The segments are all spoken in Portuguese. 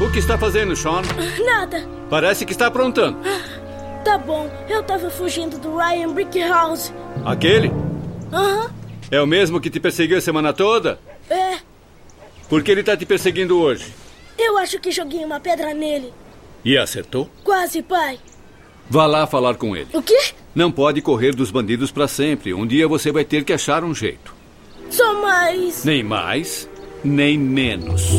O que está fazendo, Sean? Nada. Parece que está aprontando. Tá bom, eu tava fugindo do Ryan Brickhouse. Aquele? Aham, É o mesmo que te perseguiu a semana toda? é. Por que ele está te perseguindo hoje? Eu acho que joguei uma pedra nele. E acertou? Quase, pai. Vá lá falar com ele. O quê? Não pode correr dos bandidos para sempre. Um dia você vai ter que achar um jeito. Só mais. Nem mais, nem menos.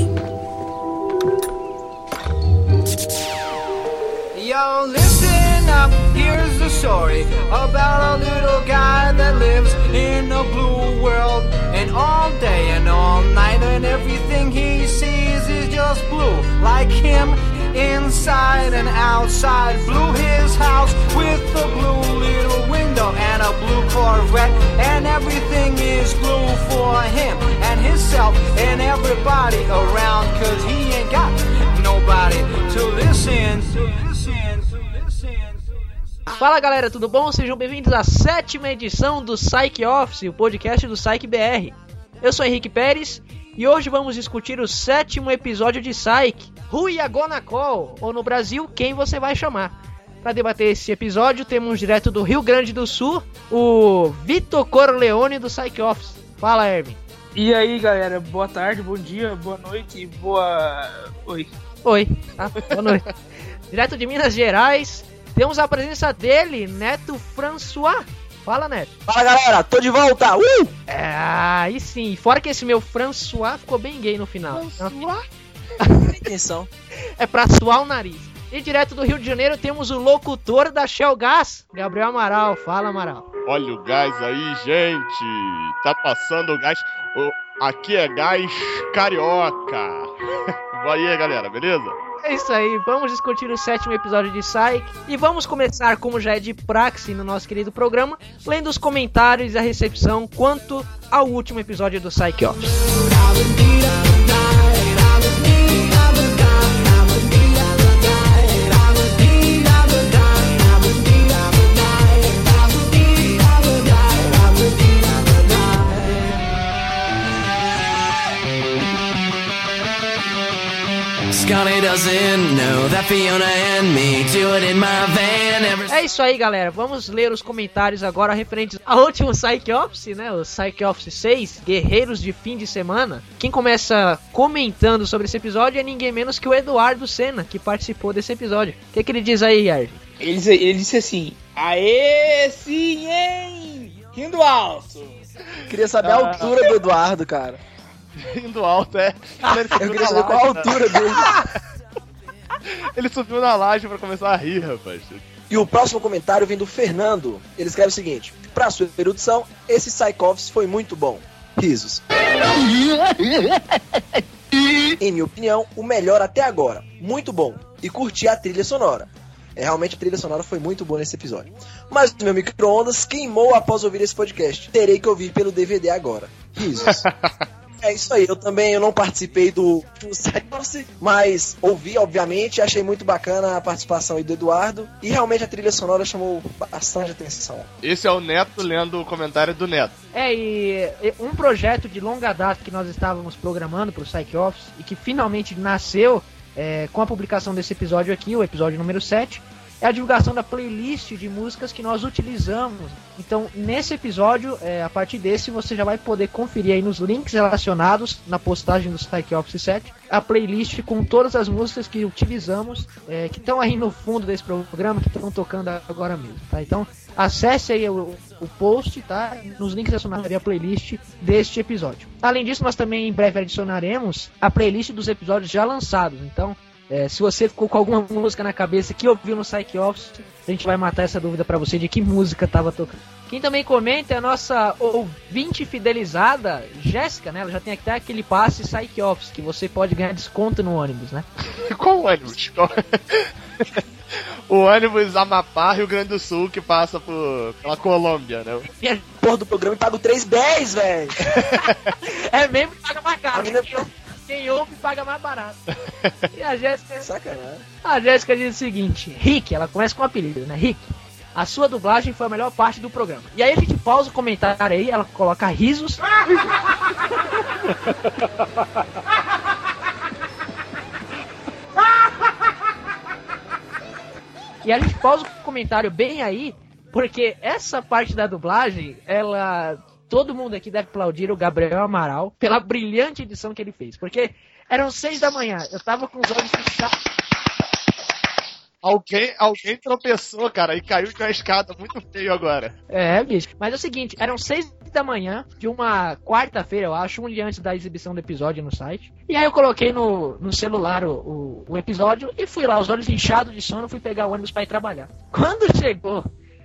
Yo, listen up, here's the story about a little guy that lives in a blue world. And all day and all night, and everything he sees is just blue. Like him, inside and outside. Blue his house with a blue little window and a blue Corvette. And everything is blue for him and himself and everybody around. Cause he ain't got nobody to listen to. Listen to. Listen to. Fala galera, tudo bom? Sejam bem-vindos à sétima edição do Psych Office, o podcast do Psych BR. Eu sou Henrique Pérez e hoje vamos discutir o sétimo episódio de Psych, Gonna Call, ou no Brasil, Quem Você Vai Chamar. Para debater esse episódio, temos direto do Rio Grande do Sul, o Vitor Corleone do Psych Office. Fala, Erwin. E aí, galera, boa tarde, bom dia, boa noite, boa. Oi. Oi, tá? Boa noite. direto de Minas Gerais, temos a presença dele, Neto François. Fala, Neto. Fala galera, tô de volta! Uh! É, aí sim. Fora que esse meu François ficou bem gay no final. Atenção. É pra suar o nariz. E direto do Rio de Janeiro temos o locutor da Shell Gas, Gabriel Amaral. Fala, Amaral. Olha o gás aí, gente. Tá passando o gás. O- Aqui é gás carioca. Vai aí, galera, beleza? É isso aí, vamos discutir o sétimo episódio de Psyche. E vamos começar, como já é de praxe no nosso querido programa, lendo os comentários e a recepção quanto ao último episódio do Psyche Office. É isso aí, galera. Vamos ler os comentários agora referentes ao último Psych Office, né? O Psych Office 6, Guerreiros de Fim de Semana. Quem começa comentando sobre esse episódio é ninguém menos que o Eduardo Senna, que participou desse episódio. O que, que ele diz aí, Arvin? Ele, disse- ele disse assim: Aê, sim, hein? Rindo alto. Queria saber a altura do Eduardo, cara. Indo alto, é. Ele Eu subiu queria na saber qual a laje, altura dele. Ele subiu na laje pra começar a rir, rapaz. E o próximo comentário vem do Fernando. Ele escreve o seguinte: Pra sua erudição, esse Psych Office foi muito bom. Risos. Em minha opinião, o melhor até agora. Muito bom. E curti a trilha sonora. É, realmente a trilha sonora foi muito boa nesse episódio. Mas o meu micro-ondas queimou após ouvir esse podcast. Terei que ouvir pelo DVD agora. Risos. É isso aí, eu também eu não participei do, do Cyberse, mas ouvi, obviamente, achei muito bacana a participação aí do Eduardo, e realmente a trilha sonora chamou bastante atenção. Esse é o Neto lendo o comentário do Neto. É, e e um projeto de longa data que nós estávamos programando para o Psych Office e que finalmente nasceu é, com a publicação desse episódio aqui, o episódio número 7, é a divulgação da playlist de músicas que nós utilizamos. Então, nesse episódio, é, a partir desse, você já vai poder conferir aí nos links relacionados na postagem do Psych Office 7 a playlist com todas as músicas que utilizamos, é, que estão aí no fundo desse programa, que estão tocando agora mesmo, tá? Então, acesse aí o, o post, tá? Nos links relacionados a playlist deste episódio. Além disso, nós também em breve adicionaremos a playlist dos episódios já lançados. Então, é, se você ficou com alguma música na cabeça que ouviu no Psych Office, a gente vai matar essa dúvida pra você de que música tava tocando. Quem também comenta é a nossa ouvinte fidelizada, Jéssica, né? Ela já tem até aquele passe Psych Office, que você pode ganhar desconto no ônibus, né? Qual ônibus? O ônibus Amapá, Rio Grande do Sul, que passa por, pela Colômbia, né? E a- Porra do programa e pago 3,10, velho! É mesmo que paga mais caro. Quem ouve- paga mais barato. E a Jéssica Sacanagem. A Jéssica diz o seguinte: Rick, ela começa com um apelido, né? Rick. A sua dublagem foi a melhor parte do programa. E aí a gente pausa o comentário aí, ela coloca risos. E a gente pausa o comentário bem aí, porque essa parte da dublagem, ela. Todo mundo aqui deve aplaudir o Gabriel Amaral pela brilhante edição que ele fez. Porque eram seis da manhã, eu tava com os olhos fechados. Alguém, alguém tropeçou, cara, e caiu de uma escada muito feio agora. É, bicho. Mas é o seguinte, eram seis da manhã de uma quarta-feira, eu acho, um dia antes da exibição do episódio no site. E aí eu coloquei no, no celular o, o, o episódio e fui lá, os olhos inchados de sono, fui pegar o ônibus pra ir trabalhar. Quando chegou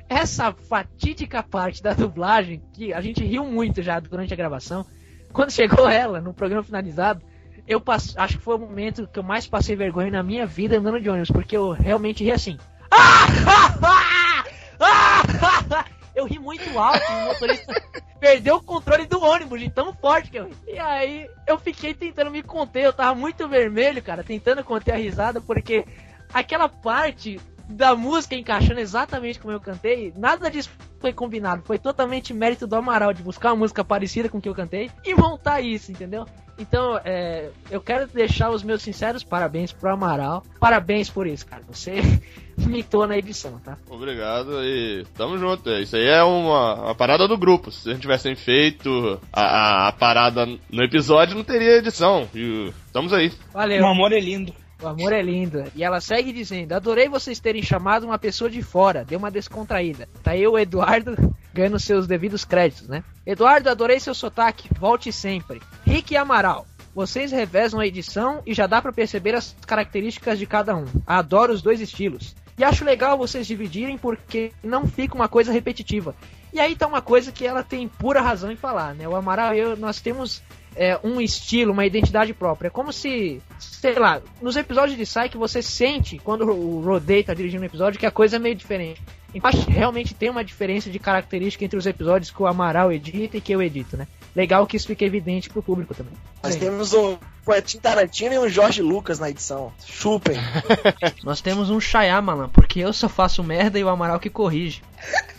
essa fatídica parte da dublagem, que a gente riu muito já durante a gravação, quando chegou ela, no programa finalizado, eu pass... acho que foi o momento que eu mais passei vergonha na minha vida andando de ônibus, porque eu realmente ri assim. Eu ri muito alto, o motorista perdeu o controle do ônibus de tão forte que eu ri. E aí eu fiquei tentando me conter, eu tava muito vermelho, cara, tentando conter a risada, porque aquela parte da música encaixando exatamente como eu cantei, nada disso foi combinado. Foi totalmente mérito do Amaral de buscar uma música parecida com o que eu cantei e montar isso, entendeu? Então, é, eu quero deixar os meus sinceros parabéns pro Amaral. Parabéns por isso, cara. Você mitou na edição, tá? Obrigado e tamo junto. Isso aí é uma, uma parada do grupo. Se a gente tivesse feito a, a, a parada no episódio, não teria edição. E estamos aí. Valeu. O amor é lindo. O amor é lindo. E ela segue dizendo: Adorei vocês terem chamado uma pessoa de fora. Deu uma descontraída. Tá o Eduardo ganhando seus devidos créditos, né? Eduardo, adorei seu sotaque. Volte sempre. Rick Amaral. Vocês revezam a edição e já dá para perceber as características de cada um. Adoro os dois estilos. E acho legal vocês dividirem porque não fica uma coisa repetitiva. E aí tá uma coisa que ela tem pura razão em falar, né? O Amaral e eu, nós temos é, um estilo, uma identidade própria. É como se, sei lá, nos episódios de Psyche você sente, quando o Rodei tá dirigindo um episódio, que a coisa é meio diferente. Então, acho que realmente tem uma diferença de característica entre os episódios que o Amaral edita e que eu edito, né? Legal que isso fique evidente pro público também. Nós temos um Quentin Tarantino e um Jorge Lucas na edição. Chupem. Nós temos um Shyamalan, porque eu só faço merda e o Amaral que corrige.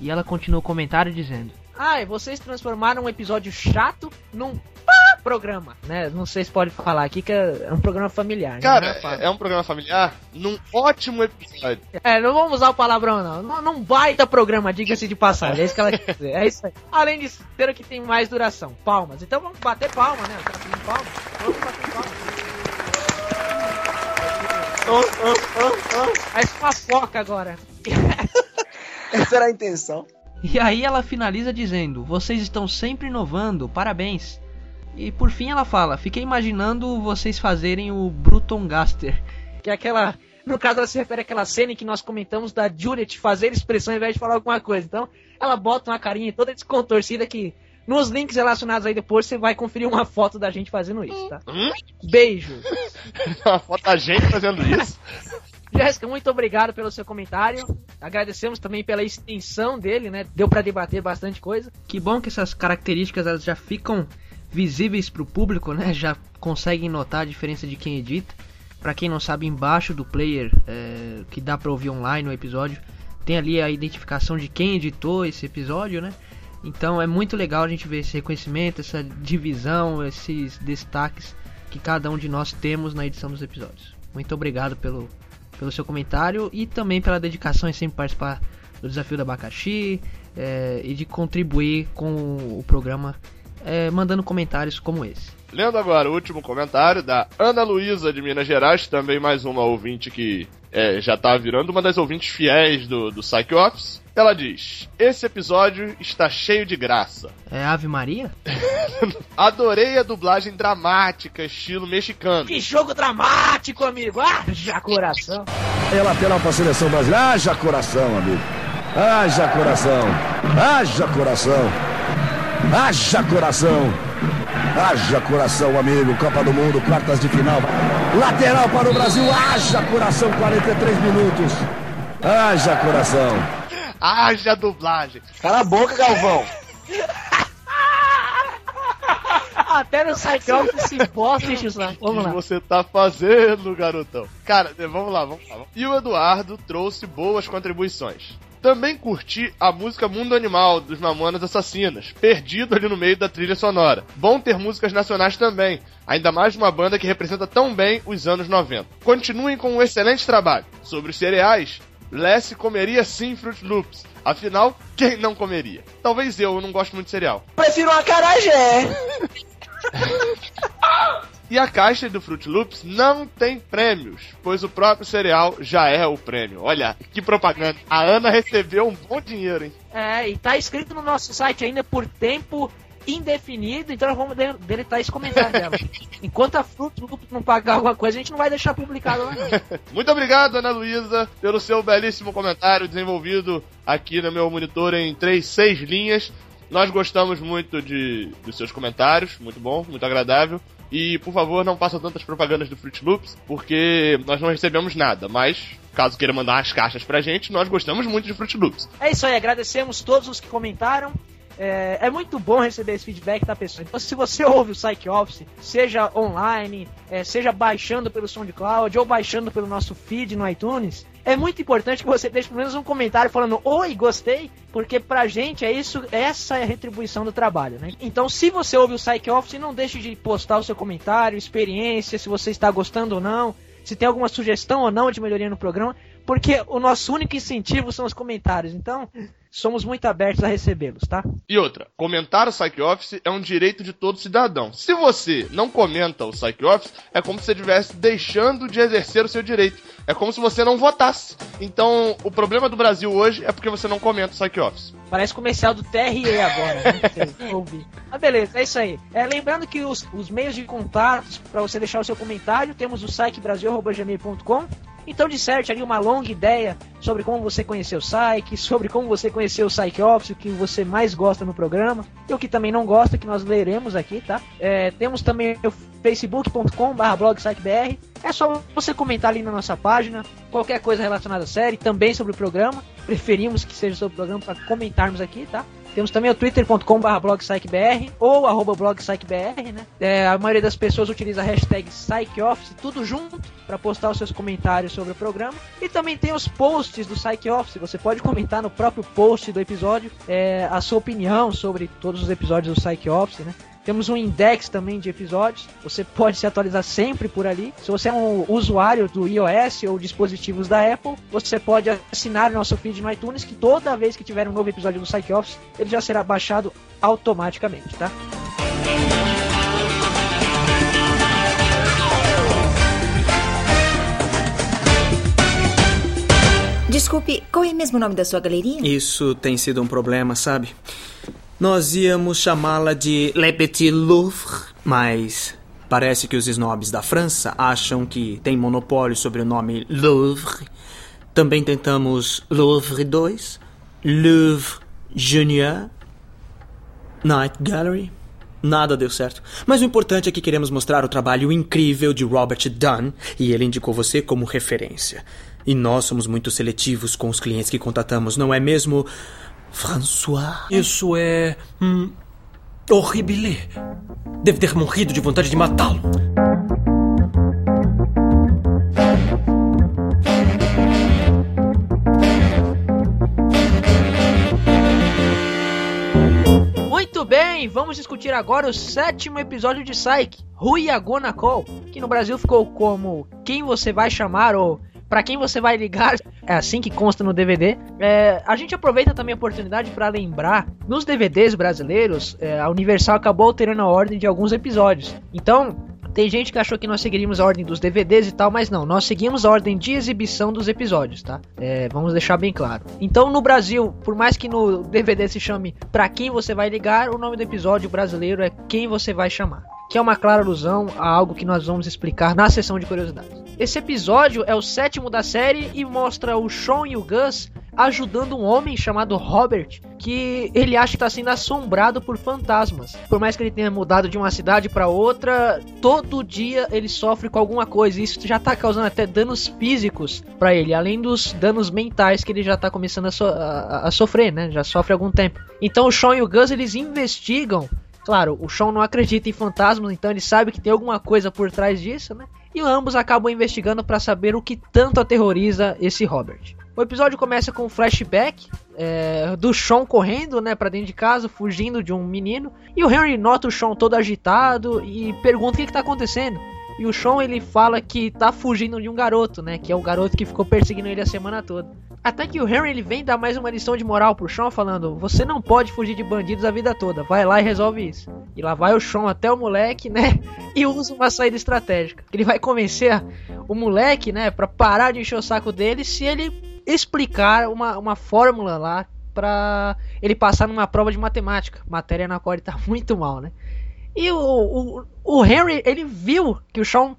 e ela continua o comentário dizendo: Ah, vocês transformaram um episódio chato num pá programa, né? Não sei se pode falar aqui que é um programa familiar. né? Cara, Não é fácil. é um programa familiar num ótimo episódio. É, não vamos usar o palavrão, não. Não, não baita programa, diga-se de passagem. É isso que ela quer dizer. É isso aí. Além de ser o que tem mais duração. Palmas. Então vamos bater palma, né? Tá pedindo palma? Vamos bater palma. Faz uma foca agora. Essa era a intenção. E aí ela finaliza dizendo: Vocês estão sempre inovando, parabéns. E por fim ela fala: Fiquei imaginando vocês fazerem o Bruton Gaster. Que é aquela. No caso, ela se refere àquela cena em que nós comentamos da Juliet fazer expressão ao invés de falar alguma coisa. Então, ela bota uma carinha toda descontorcida que. Nos links relacionados aí depois você vai conferir uma foto da gente fazendo isso, tá? Hum? Beijo. Uma foto da gente fazendo isso. Jéssica, muito obrigado pelo seu comentário. Agradecemos também pela extensão dele, né? Deu pra debater bastante coisa. Que bom que essas características elas já ficam visíveis pro público, né? Já conseguem notar a diferença de quem edita. Pra quem não sabe, embaixo do player é, que dá pra ouvir online o episódio, tem ali a identificação de quem editou esse episódio, né? Então é muito legal a gente ver esse reconhecimento, essa divisão, esses destaques que cada um de nós temos na edição dos episódios. Muito obrigado pelo, pelo seu comentário e também pela dedicação em sempre participar do desafio do abacaxi é, e de contribuir com o programa é, mandando comentários como esse. Lendo agora o último comentário da Ana Luísa de Minas Gerais, também mais uma ouvinte que é, já tá virando uma das ouvintes fiéis do, do Psych Office. Ela diz: Esse episódio está cheio de graça. É Ave Maria? Adorei a dublagem dramática, estilo mexicano. Que jogo dramático, amigo! Ah, já coração! É lateral pra seleção brasileira. Haja coração, amigo. Haja coração. Haja coração. Haja coração. Haja coração, amigo. Copa do Mundo, quartas de final. Lateral para o Brasil. Haja coração, 43 minutos. Haja coração. Haja dublagem. Cala a boca, Galvão. Até no Cyclops se bosta, enche o saco. O Vamos que lá. você tá fazendo, garotão? Cara, vamos lá, vamos lá. E o Eduardo trouxe boas contribuições. Também curti a música Mundo Animal dos Mamonas Assassinas, perdido ali no meio da trilha sonora. Bom ter músicas nacionais também, ainda mais de uma banda que representa tão bem os anos 90. Continuem com um excelente trabalho. Sobre os cereais, Lessie comeria sim Fruit Loops. Afinal, quem não comeria? Talvez eu, eu não gosto muito de cereal. Prefiro uma carajé. E a caixa do Fruit Loops não tem prêmios, pois o próprio cereal já é o prêmio. Olha, que propaganda. A Ana recebeu um bom dinheiro, hein? É, e tá escrito no nosso site ainda por tempo indefinido, então nós vamos de- deletar esse comentário dela. Enquanto a Fruit Loop não pagar alguma coisa, a gente não vai deixar publicado lá. Muito obrigado, Ana Luísa, pelo seu belíssimo comentário desenvolvido aqui no meu monitor em três, seis linhas. Nós gostamos muito de, dos seus comentários, muito bom, muito agradável. E, por favor, não façam tantas propagandas do Fruit Loops, porque nós não recebemos nada. Mas, caso queira mandar umas caixas pra gente, nós gostamos muito de Fruit Loops. É isso aí, agradecemos todos os que comentaram. É, é muito bom receber esse feedback da pessoa. Então, se você ouve o Psych Office, seja online, é, seja baixando pelo SoundCloud ou baixando pelo nosso feed no iTunes, é muito importante que você deixe pelo menos um comentário falando Oi, gostei, porque pra gente é isso, essa é a retribuição do trabalho, né? Então, se você ouve o Psych Office, não deixe de postar o seu comentário, experiência, se você está gostando ou não, se tem alguma sugestão ou não de melhoria no programa, porque o nosso único incentivo são os comentários. Então, somos muito abertos a recebê-los, tá? E outra, comentar o Psych Office é um direito de todo cidadão. Se você não comenta o Psych Office, é como se você estivesse deixando de exercer o seu direito. É como se você não votasse. Então, o problema do Brasil hoje é porque você não comenta o Psych Office. Parece comercial do TRE agora, né? Você ouve. Ah, beleza, é isso aí. É, lembrando que os, os meios de contatos para você deixar o seu comentário, temos o sitebrasil.gmail.com então disserte ali uma longa ideia sobre como você conheceu o Psyche, sobre como você conheceu o Psyche o que você mais gosta no programa, e o que também não gosta, que nós leremos aqui, tá? É, temos também o facebook.com.br blogpsychbr. É só você comentar ali na nossa página, qualquer coisa relacionada à série, também sobre o programa. Preferimos que seja sobre o programa para comentarmos aqui, tá? Temos também o twitter.com.br blogpsychbr ou arroba blogpsychbr, né? É, a maioria das pessoas utiliza a hashtag PsychOffice, tudo junto, para postar os seus comentários sobre o programa. E também tem os posts do PsychOffice, você pode comentar no próprio post do episódio é, a sua opinião sobre todos os episódios do PsychOffice, né? Temos um index também de episódios. Você pode se atualizar sempre por ali. Se você é um usuário do iOS ou dispositivos da Apple, você pode assinar o nosso feed no iTunes, que toda vez que tiver um novo episódio do Psych Office, ele já será baixado automaticamente, tá? Desculpe, qual é mesmo o nome da sua galeria? Isso tem sido um problema, sabe? Nós íamos chamá-la de Le Petit Louvre, mas parece que os snobs da França acham que tem monopólio sobre o nome Louvre. Também tentamos Louvre 2, Louvre Junior, Night Gallery. Nada deu certo. Mas o importante é que queremos mostrar o trabalho incrível de Robert Dunn e ele indicou você como referência. E nós somos muito seletivos com os clientes que contatamos, não é mesmo, François? Isso é. Hum, horrible. Deve ter morrido de vontade de matá-lo. Muito bem, vamos discutir agora o sétimo episódio de Psyche, Rui Agona Call, que no Brasil ficou como Quem Você Vai Chamar ou Pra Quem Você Vai Ligar, é assim que consta no DVD. É, a gente aproveita também a oportunidade para lembrar, nos DVDs brasileiros, é, a Universal acabou alterando a ordem de alguns episódios. Então, tem gente que achou que nós seguiríamos a ordem dos DVDs e tal, mas não, nós seguimos a ordem de exibição dos episódios, tá? É, vamos deixar bem claro. Então, no Brasil, por mais que no DVD se chame Pra Quem Você Vai Ligar, o nome do episódio brasileiro é Quem Você Vai Chamar. Que é uma clara alusão a algo que nós vamos explicar na sessão de curiosidades. Esse episódio é o sétimo da série e mostra o Sean e o Gus ajudando um homem chamado Robert, que ele acha que está sendo assombrado por fantasmas. Por mais que ele tenha mudado de uma cidade para outra, todo dia ele sofre com alguma coisa. E isso já está causando até danos físicos para ele, além dos danos mentais que ele já está começando a, so a, a, sofrer, né? Já sofre há algum tempo. Então o Sean e o Gus eles investigam Claro, o Sean não acredita em fantasmas, então ele sabe que tem alguma coisa por trás disso, né? E ambos acabam investigando para saber o que tanto aterroriza esse Robert. O episódio começa com um flashback é, do Sean correndo, né, para dentro de casa, fugindo de um menino. E o Henry nota o Sean todo agitado e pergunta o que, que tá acontecendo. E o Sean ele fala que tá fugindo de um garoto, né? Que é o garoto que ficou perseguindo ele a semana toda. Até que o Henry ele vem dar mais uma lição de moral pro Sean, falando: Você não pode fugir de bandidos a vida toda, vai lá e resolve isso. E lá vai o Sean até o moleque, né? E usa uma saída estratégica. Ele vai convencer o moleque, né, pra parar de encher o saco dele se ele explicar uma, uma fórmula lá pra ele passar numa prova de matemática. Matéria na qual ele tá muito mal, né? E o, o, o Henry, ele viu que o Sean.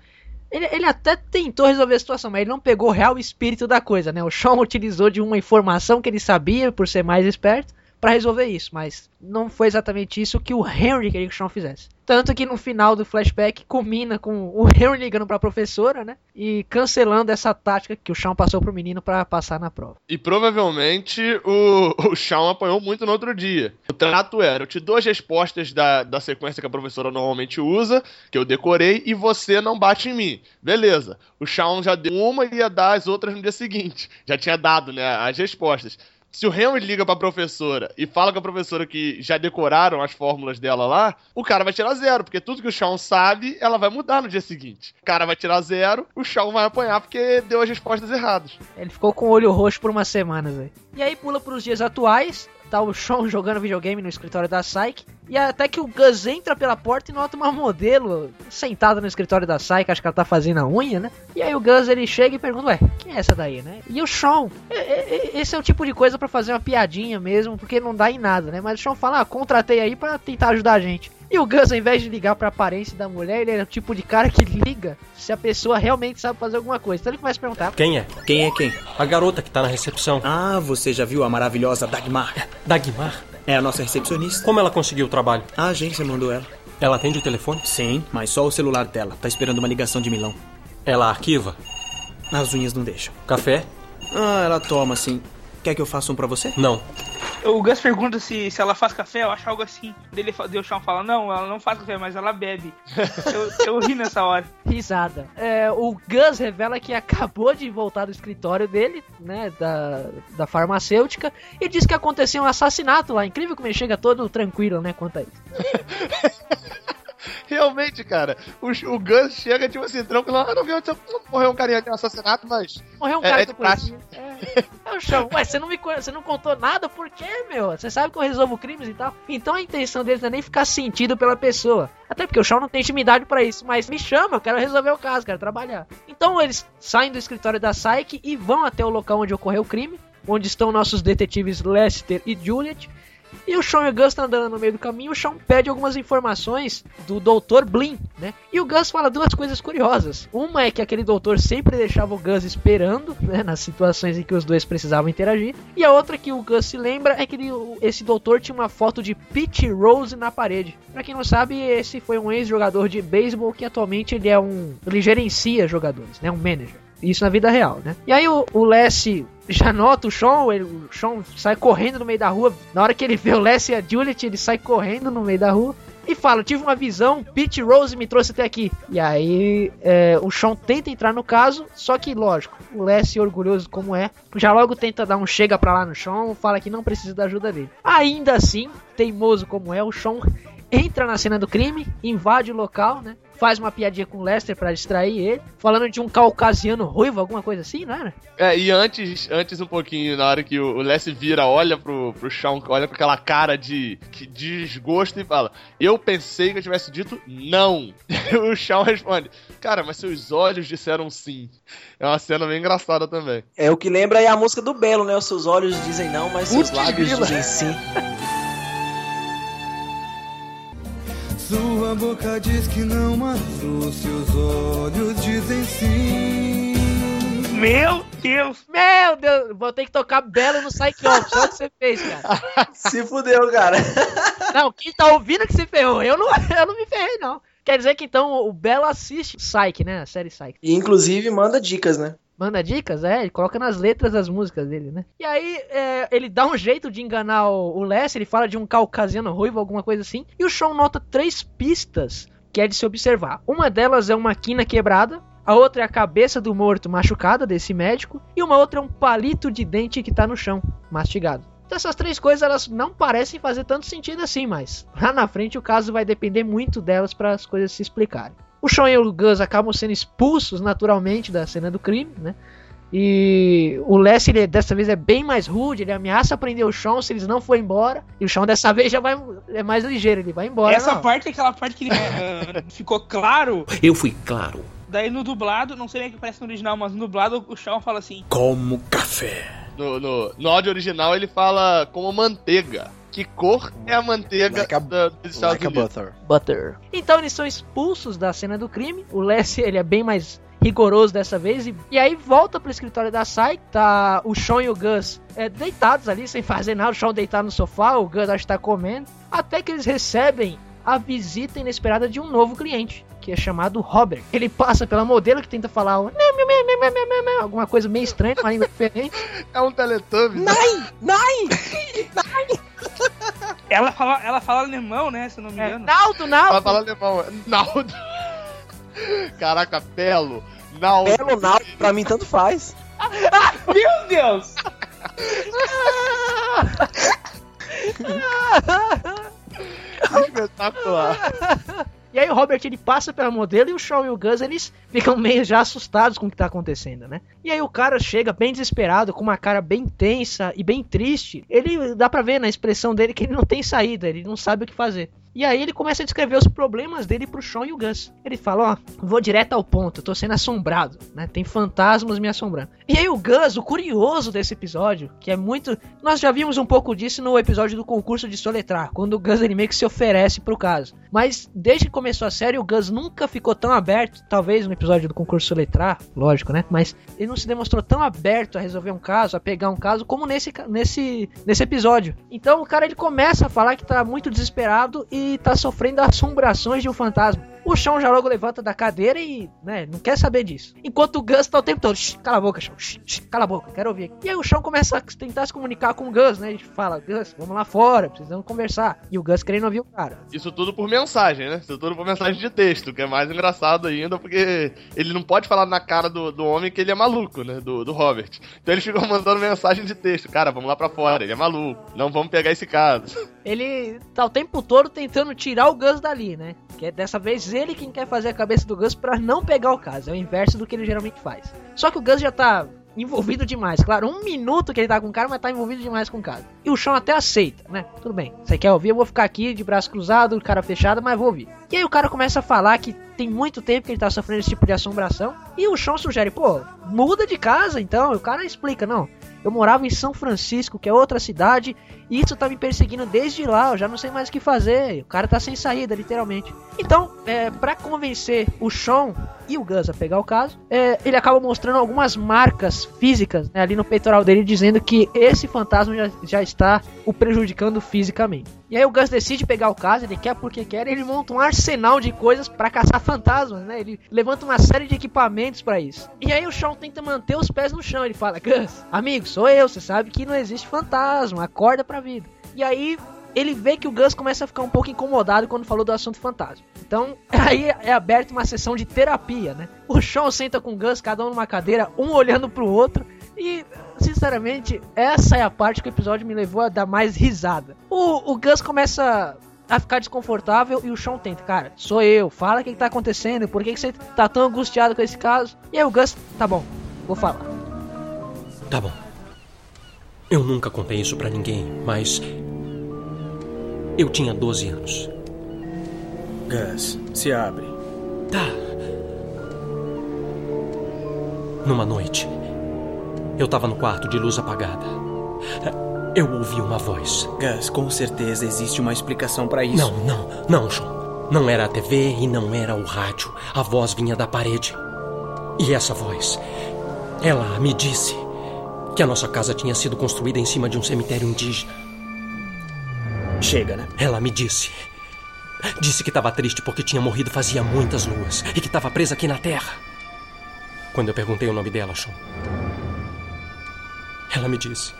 Ele, ele até tentou resolver a situação, mas ele não pegou o real espírito da coisa, né? O Sean utilizou de uma informação que ele sabia, por ser mais esperto, para resolver isso, mas não foi exatamente isso que o Henry queria que o Sean fizesse. Tanto que no final do flashback culmina com o Henry ligando pra professora, né? E cancelando essa tática que o Sean passou pro menino para passar na prova. E provavelmente o, o Sean apanhou muito no outro dia. O trato era: eu te dou as respostas da, da sequência que a professora normalmente usa, que eu decorei, e você não bate em mim. Beleza. O Sean já deu uma e ia dar as outras no dia seguinte. Já tinha dado, né? As respostas. Se o Henry liga pra professora e fala com a professora que já decoraram as fórmulas dela lá, o cara vai tirar zero, porque tudo que o Sean sabe, ela vai mudar no dia seguinte. O cara vai tirar zero, o Sean vai apanhar porque deu as respostas erradas. Ele ficou com o olho roxo por uma semana, velho. E aí pula pros dias atuais, tá o Sean jogando videogame no escritório da Psyche. E até que o Gus entra pela porta e nota uma modelo sentada no escritório da Psyche, acho que ela tá fazendo a unha, né? E aí o Gus ele chega e pergunta, ué, quem é essa daí, né? E o Sean, esse é o tipo de coisa para fazer uma piadinha mesmo, porque não dá em nada, né? Mas o Sean fala, ah, contratei aí para tentar ajudar a gente. E o Gus, ao invés de ligar pra aparência da mulher, ele é o tipo de cara que liga se a pessoa realmente sabe fazer alguma coisa. Então ele começa a perguntar: Quem é? Quem é quem? A garota que tá na recepção. Ah, você já viu a maravilhosa Dagmar? Dagmar? É a nossa recepcionista. Como ela conseguiu o trabalho? A agência mandou ela. Ela atende o telefone? Sim, mas só o celular dela. Tá esperando uma ligação de Milão. Ela arquiva? As unhas não deixam. Café? Ah, ela toma, sim. Quer que eu faça um pra você? Não. O Gus pergunta se, se ela faz café, eu acho algo assim. Dele, o Sean fala, não, ela não faz café, mas ela bebe. eu, eu ri nessa hora. Risada. É, o Gus revela que acabou de voltar do escritório dele, né, da, da farmacêutica, e diz que aconteceu um assassinato lá. Incrível como ele chega todo tranquilo, né, quanto a isso. Realmente, cara, o, o Gus chega, tipo assim, tranquilo, ah, não viu, morreu um carinha de um assassinato, mas... Morreu um é, cara é de praxe. É, é o chão. Ué, você não me você não contou nada, por quê, meu? Você sabe que eu resolvo crimes e tal. Então a intenção deles não é nem ficar sentido pela pessoa. Até porque o Shaw não tem intimidade pra isso, mas me chama, eu quero resolver o caso, quero trabalhar. Então eles saem do escritório da Psyche e vão até o local onde ocorreu o crime, onde estão nossos detetives Lester e Juliet. E o Sean e o Gus estão andando no meio do caminho. O Sean pede algumas informações do Dr. Blin, né? E o Gus fala duas coisas curiosas. Uma é que aquele doutor sempre deixava o Gus esperando, né? Nas situações em que os dois precisavam interagir. E a outra que o Gus se lembra é que ele- esse doutor tinha uma foto de Pete Rose na parede. Pra quem não sabe, esse foi um ex-jogador de beisebol que atualmente ele é um. ele gerencia jogadores, né? Um manager. Isso na vida real, né? E aí o, o já nota o Sean, ele- o Sean sai correndo no meio da rua. Na hora que ele vê o Les e a Juliet, ele sai correndo no meio da rua. E fala, tive uma visão, Pete Rose me trouxe até aqui. E aí é, o Sean tenta entrar no caso, só que lógico, o Les, orgulhoso como é, já logo tenta dar um chega pra lá no Sean, fala que não precisa da ajuda dele. Ainda assim, teimoso como é, o Sean entra na cena do crime, invade o local, né? Faz uma piadinha com o Lester pra distrair ele, falando de um caucasiano ruivo, alguma coisa assim, não era? É, e antes, antes um pouquinho, na hora que o, o Les vira, olha pro, pro Sean, olha com aquela cara de, que- de desgosto e fala: Eu pensei que eu tivesse dito não. o Sean responde: Cara, mas seus olhos disseram sim. É uma cena bem engraçada também. É o que lembra aí a música do Belo, né? Os seus olhos dizem não, mas seus Putz, lábios grila. dizem sim. Sua boca diz que não, mas os seus olhos dizem sim. Meu Deus! Meu Deus, vou ter que tocar Belo no olha o que você fez, cara. Se fudeu, cara. Não, quem tá ouvindo que se ferrou, eu não, eu não me ferrei, não. Quer dizer que então o Belo assiste Psyche, né? A série Psyche. E inclusive manda dicas, né? Manda dicas? É, ele coloca nas letras das músicas dele, né? E aí, é, ele dá um jeito de enganar o, o Les, ele fala de um caucasiano ruivo, alguma coisa assim. E o Sean nota três pistas que é de se observar. Uma delas é uma quina quebrada, a outra é a cabeça do morto machucada desse médico, e uma outra é um palito de dente que tá no chão, mastigado. Então essas três coisas elas não parecem fazer tanto sentido assim, mas lá na frente o caso vai depender muito delas para as coisas se explicarem. O Sean e o Gus acabam sendo expulsos naturalmente da cena do crime, né? E o Les, ele, dessa vez, é bem mais rude, ele ameaça prender o Sean se eles não for embora. E o Sean dessa vez já vai é mais ligeiro, ele vai embora. Essa não. parte é aquela parte que ele, eh, ficou claro. Eu fui claro. Daí no dublado, não sei nem que parece no original, mas no dublado o Sean fala assim: Como café. No, no, no áudio original ele fala como manteiga. Que cor é a manteiga Like a- da, dos Estados Like Unidos? butter. Butter. Então eles são expulsos da cena do crime. O Les, ele é bem mais rigoroso dessa vez. E, e aí volta pro escritório da Sai. Tá o Sean e o Gus é, deitados ali, sem fazer nada. O Sean deitado no sofá, o Gus acho que tá comendo. Até que eles recebem a visita inesperada de um novo cliente. Que é chamado Robert. Ele passa pela modelo que tenta falar um alguma coisa meio estranha, uma língua diferente. É um Teletubbies. Nine! Nine! Ela fala, ela fala alemão, né? Se eu não me É, engano. Naldo, Ela Naldo! fala alemão. Naldo. Caraca, Pelo. Naldo. Belo Naldo, pra mim tanto faz. Meu Deus! Espetacular. E aí o Robert ele passa pela modelo e o Shaw e o Gus eles ficam meio já assustados com o que tá acontecendo, né? E aí o cara chega bem desesperado, com uma cara bem tensa e bem triste. Ele dá pra ver na expressão dele que ele não tem saída, ele não sabe o que fazer. E aí ele começa a descrever os problemas dele pro Sean e o Gus. Ele fala, ó, vou direto ao ponto, tô sendo assombrado, né? Tem fantasmas me assombrando. E aí o Gus, o curioso desse episódio, que é muito... Nós já vimos um pouco disso no episódio do concurso de soletrar, quando o Gus ele meio que se oferece pro caso. Mas desde que começou a série, o Gus nunca ficou tão aberto, talvez no episódio do concurso soletrar, lógico, né? Mas ele não se demonstrou tão aberto a resolver um caso, a pegar um caso, como nesse, nesse, nesse episódio. Então o cara ele começa a falar que tá muito desesperado e tá sofrendo assombrações de um fantasma. O Sean já logo levanta da cadeira e, né, não quer saber disso. Enquanto o Gus tá o tempo todo, "Shh, cala a boca, Sean, cala a boca, quero ouvir. E aí o Sean começa a tentar se comunicar com o Gus, né? Ele fala, Gus, vamos lá fora, precisamos conversar. E o Gus querendo ouvir o cara. Isso tudo por mensagem, né? Isso tudo por mensagem de texto, que é mais engraçado ainda, porque ele não pode falar na cara do, do homem que ele é maluco, né? Do, do Robert. Então ele ficou mandando mensagem de texto. Cara, vamos lá pra fora, ele é maluco. Não vamos pegar esse caso. Ele tá o tempo todo tentando tirar o Gus dali, né? Que é dessa vez ele quem quer fazer a cabeça do Gus pra não pegar o caso. É o inverso do que ele geralmente faz. Só que o Gus já tá envolvido demais. Claro, um minuto que ele tá com o cara, mas tá envolvido demais com o caso. E o Sean até aceita, né? Tudo bem. Você quer ouvir? Eu vou ficar aqui de braço cruzado, cara fechado, mas vou ouvir. E aí o cara começa a falar que tem muito tempo que ele tá sofrendo esse tipo de assombração. E o Sean sugere, pô, muda de casa então. E o cara explica, não. Eu morava em São Francisco, que é outra cidade, e isso tá me perseguindo desde lá, eu já não sei mais o que fazer. O cara tá sem saída, literalmente. Então, é, para convencer o Sean e o Gus a pegar o caso, é, ele acaba mostrando algumas marcas físicas né, ali no peitoral dele, dizendo que esse fantasma já, já está o prejudicando fisicamente. E aí o Gus decide pegar o caso, ele quer porque quer, ele monta um arsenal de coisas para caçar fantasmas, né? Ele levanta uma série de equipamentos para isso. E aí o Sean tenta manter os pés no chão, ele fala: "Gus, amigo, sou eu, você sabe que não existe fantasma, acorda pra vida". E aí ele vê que o Gus começa a ficar um pouco incomodado quando falou do assunto fantasma. Então, aí é aberta uma sessão de terapia, né? O Sean senta com o Gus, cada um numa cadeira, um olhando pro outro, e, sinceramente, essa é a parte que o episódio me levou a dar mais risada. O, o Gus começa a ficar desconfortável e o Sean tenta, cara, sou eu, fala o que, que tá acontecendo, por que, que você tá tão angustiado com esse caso? E aí o Gus, tá bom, vou falar. Tá bom. Eu nunca contei isso pra ninguém, mas. Eu tinha 12 anos. Gus, se abre. Tá. Numa noite, eu tava no quarto de luz apagada. Eu ouvi uma voz. Gus, com certeza existe uma explicação pra isso. Não, não, não, Sean. Não era a TV e não era o rádio. A voz vinha da parede. E essa voz, ela me disse que a nossa casa tinha sido construída em cima de um cemitério indígena. Chega, né? Ela me disse. Disse que estava triste porque tinha morrido fazia muitas luas e que estava presa aqui na Terra. quando eu perguntei o nome dela, Sean. Ela me disse.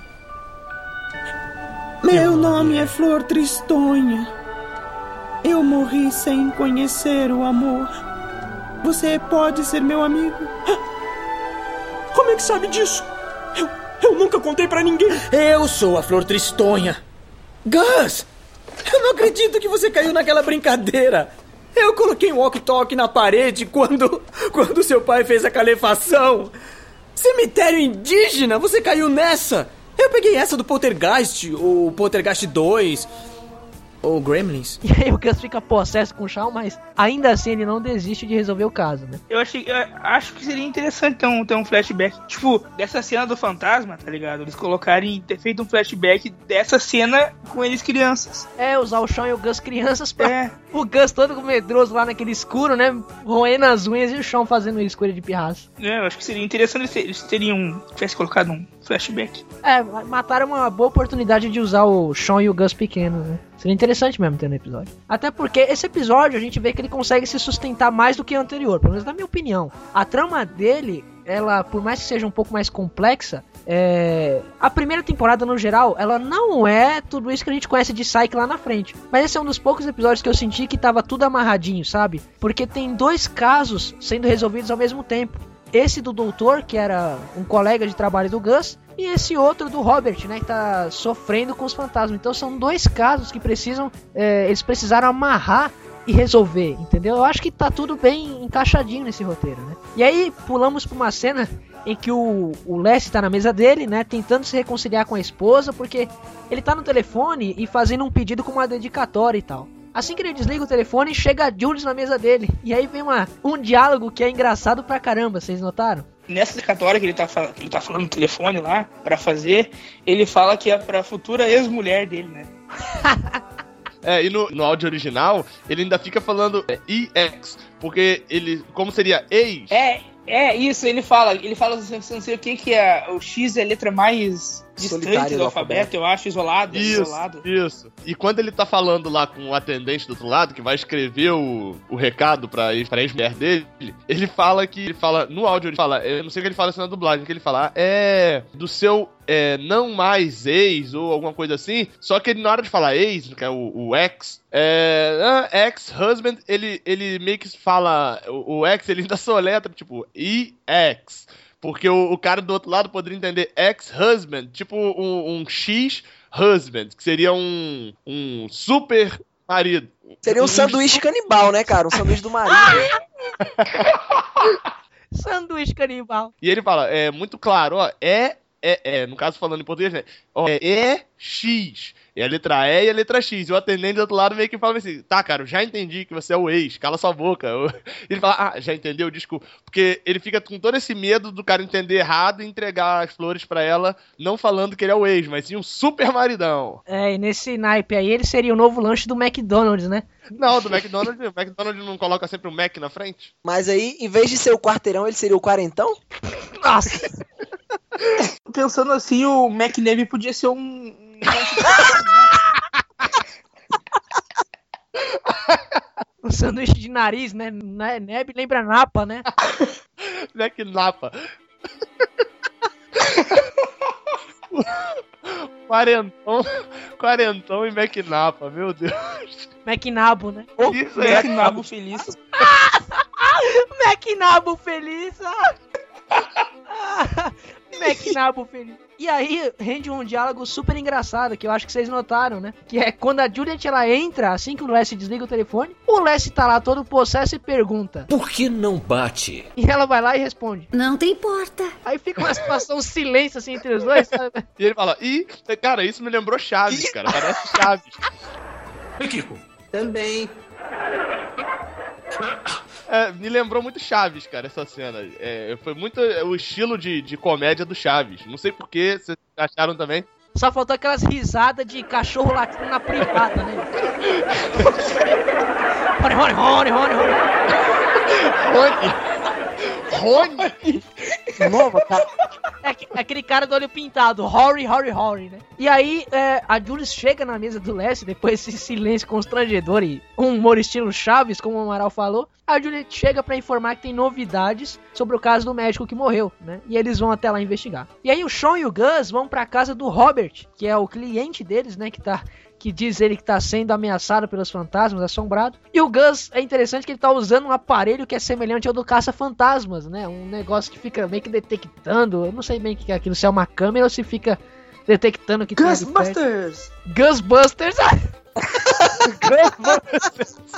Meu nome é Flor Tristonha. Eu morri sem conhecer o amor. Você pode ser meu amigo? Como é que sabe disso? Eu, eu nunca contei pra ninguém. Eu sou a Flor Tristonha. Gus! Eu não acredito que você caiu naquela brincadeira. Eu coloquei um walkie-talkie na parede quando. quando seu pai fez a calefação. Cemitério indígena, você caiu nessa! Eu peguei essa do Poltergeist, ou Poltergeist 2, ou Gremlins. E aí o Gus fica possesso com o Shawn, mas ainda assim ele não desiste de resolver o caso, né? Eu, achei, eu acho que seria interessante ter um, ter um flashback, tipo, dessa cena do fantasma, tá ligado? Eles colocarem, ter feito um flashback dessa cena com eles crianças. É, usar o Shawn e o Gus crianças pra... É. O Gus todo medroso lá naquele escuro, né? Roendo as unhas e o Shawn fazendo ele de pirraça. É, eu acho que seria interessante eles, eles teriam, tivesse colocado um flashback. É, mataram uma boa oportunidade de usar o Sean e o Gus pequenos, né? Seria interessante mesmo ter no episódio. Até porque esse episódio a gente vê que ele consegue se sustentar mais do que o anterior, pelo menos na minha opinião. A trama dele, ela, por mais que seja um pouco mais complexa, é... A primeira temporada, no geral, ela não é tudo isso que a gente conhece de Psyche lá na frente. Mas esse é um dos poucos episódios que eu senti que tava tudo amarradinho, sabe? Porque tem dois casos sendo resolvidos ao mesmo tempo. Esse do doutor, que era um colega de trabalho do Gus, e esse outro do Robert, né, que tá sofrendo com os fantasmas. Então são dois casos que precisam, é, eles precisaram amarrar e resolver, entendeu? Eu acho que tá tudo bem encaixadinho nesse roteiro, né? E aí pulamos pra uma cena em que o, o Les tá na mesa dele, né, tentando se reconciliar com a esposa, porque ele tá no telefone e fazendo um pedido com uma dedicatória e tal. Assim que ele desliga o telefone, chega a Jules na mesa dele. E aí vem uma, um diálogo que é engraçado pra caramba, vocês notaram? Nessa dedicatória que ele tá, que ele tá falando no telefone lá, para fazer, ele fala que é pra futura ex-mulher dele, né? É, e no, no áudio original, ele ainda fica falando é, EX, porque ele. Como seria ex? É, é isso, ele fala, ele fala não sei o que que é. O X é a letra mais distante do, alfabeto, eu acho, isolado. Isso, isolado. isso. E quando ele tá falando lá com o atendente do outro lado, que vai escrever o, o recado pra, pra ex-mulher dele, ele fala que. Ele fala, no áudio, ele fala, eu não sei o que ele fala assim na dublagem, que ele fala, ah, é. Do seu é, não mais ex ou alguma coisa assim. Só que ele, na hora de falar ex, que é o, o ex, é, ah, ex-husband, ele, ele meio que fala. O, o ex, ele ainda soletra, tipo, EX. Porque o, o, cara do outro lado poderia entender ex-husband, tipo um, um X-husband, que seria um, um super marido. Seria um, um sanduíche canibal, né, cara? Um sanduíche do marido. sanduíche canibal. E ele fala, é muito claro, ó, é, é, é, no caso falando em português, né? Ó, é, é X. E a letra E e a letra X. E o atendente do outro lado meio que fala assim: tá, cara, eu já entendi que você é o ex, cala sua boca. Ele fala: ah, já entendeu? Desculpa. Porque ele fica com todo esse medo do cara entender errado e entregar as flores para ela, não falando que ele é o ex, mas sim um super maridão. É, e nesse naipe aí ele seria o novo lanche do McDonald's, né? Não, do McDonald's, o McDonald's não coloca sempre um Mac na frente? Mas aí, em vez de ser o quarteirão, ele seria o quarentão? Nossa! Pensando assim, o McNabb podia ser um um sanduíche de nariz, né? Neb lembra Napa, né? Mac Napa. quarentão, quarentão e McNapa, meu Deus. McNabo, né? Isso, é McNabo feliz. McNabo feliz. McNabo feliz. E aí rende um diálogo super engraçado que eu acho que vocês notaram, né? Que é quando a Juliet ela entra, assim que o Leslie desliga o telefone, o Leslie tá lá todo possesso e pergunta: Por que não bate? E ela vai lá e responde: Não tem porta. Aí fica uma situação um silêncio assim entre os dois, sabe? E ele fala: Ih, cara, isso me lembrou Chaves, cara. Parece Chaves. E Kiko? Também. É, me lembrou muito Chaves, cara, essa cena. É, foi muito o estilo de, de comédia do Chaves. Não sei porquê, vocês acharam também. Só faltou aquelas risadas de cachorro latindo na privada, né? Rony, Rony, Rony, Rony, Rony. Rony. Rony? Nova, cara. É é aquele cara do olho pintado, Rory, Rory, Rory, né? E aí, é, a Jules chega na mesa do Leslie, depois desse silêncio constrangedor e um humor estilo Chaves, como o Amaral falou. A Juliet chega pra informar que tem novidades sobre o caso do médico que morreu, né? E eles vão até lá investigar. E aí o Sean e o Gus vão pra casa do Robert, que é o cliente deles, né? Que tá que diz ele que tá sendo ameaçado pelos fantasmas, assombrado. E o Gus é interessante que ele tá usando um aparelho que é semelhante ao do caça-fantasmas, né? Um negócio que fica meio que detectando. Eu não sei bem o que é aquilo, se é uma câmera ou se fica detectando que tem ali perto. Ghostbusters! Ghostbusters!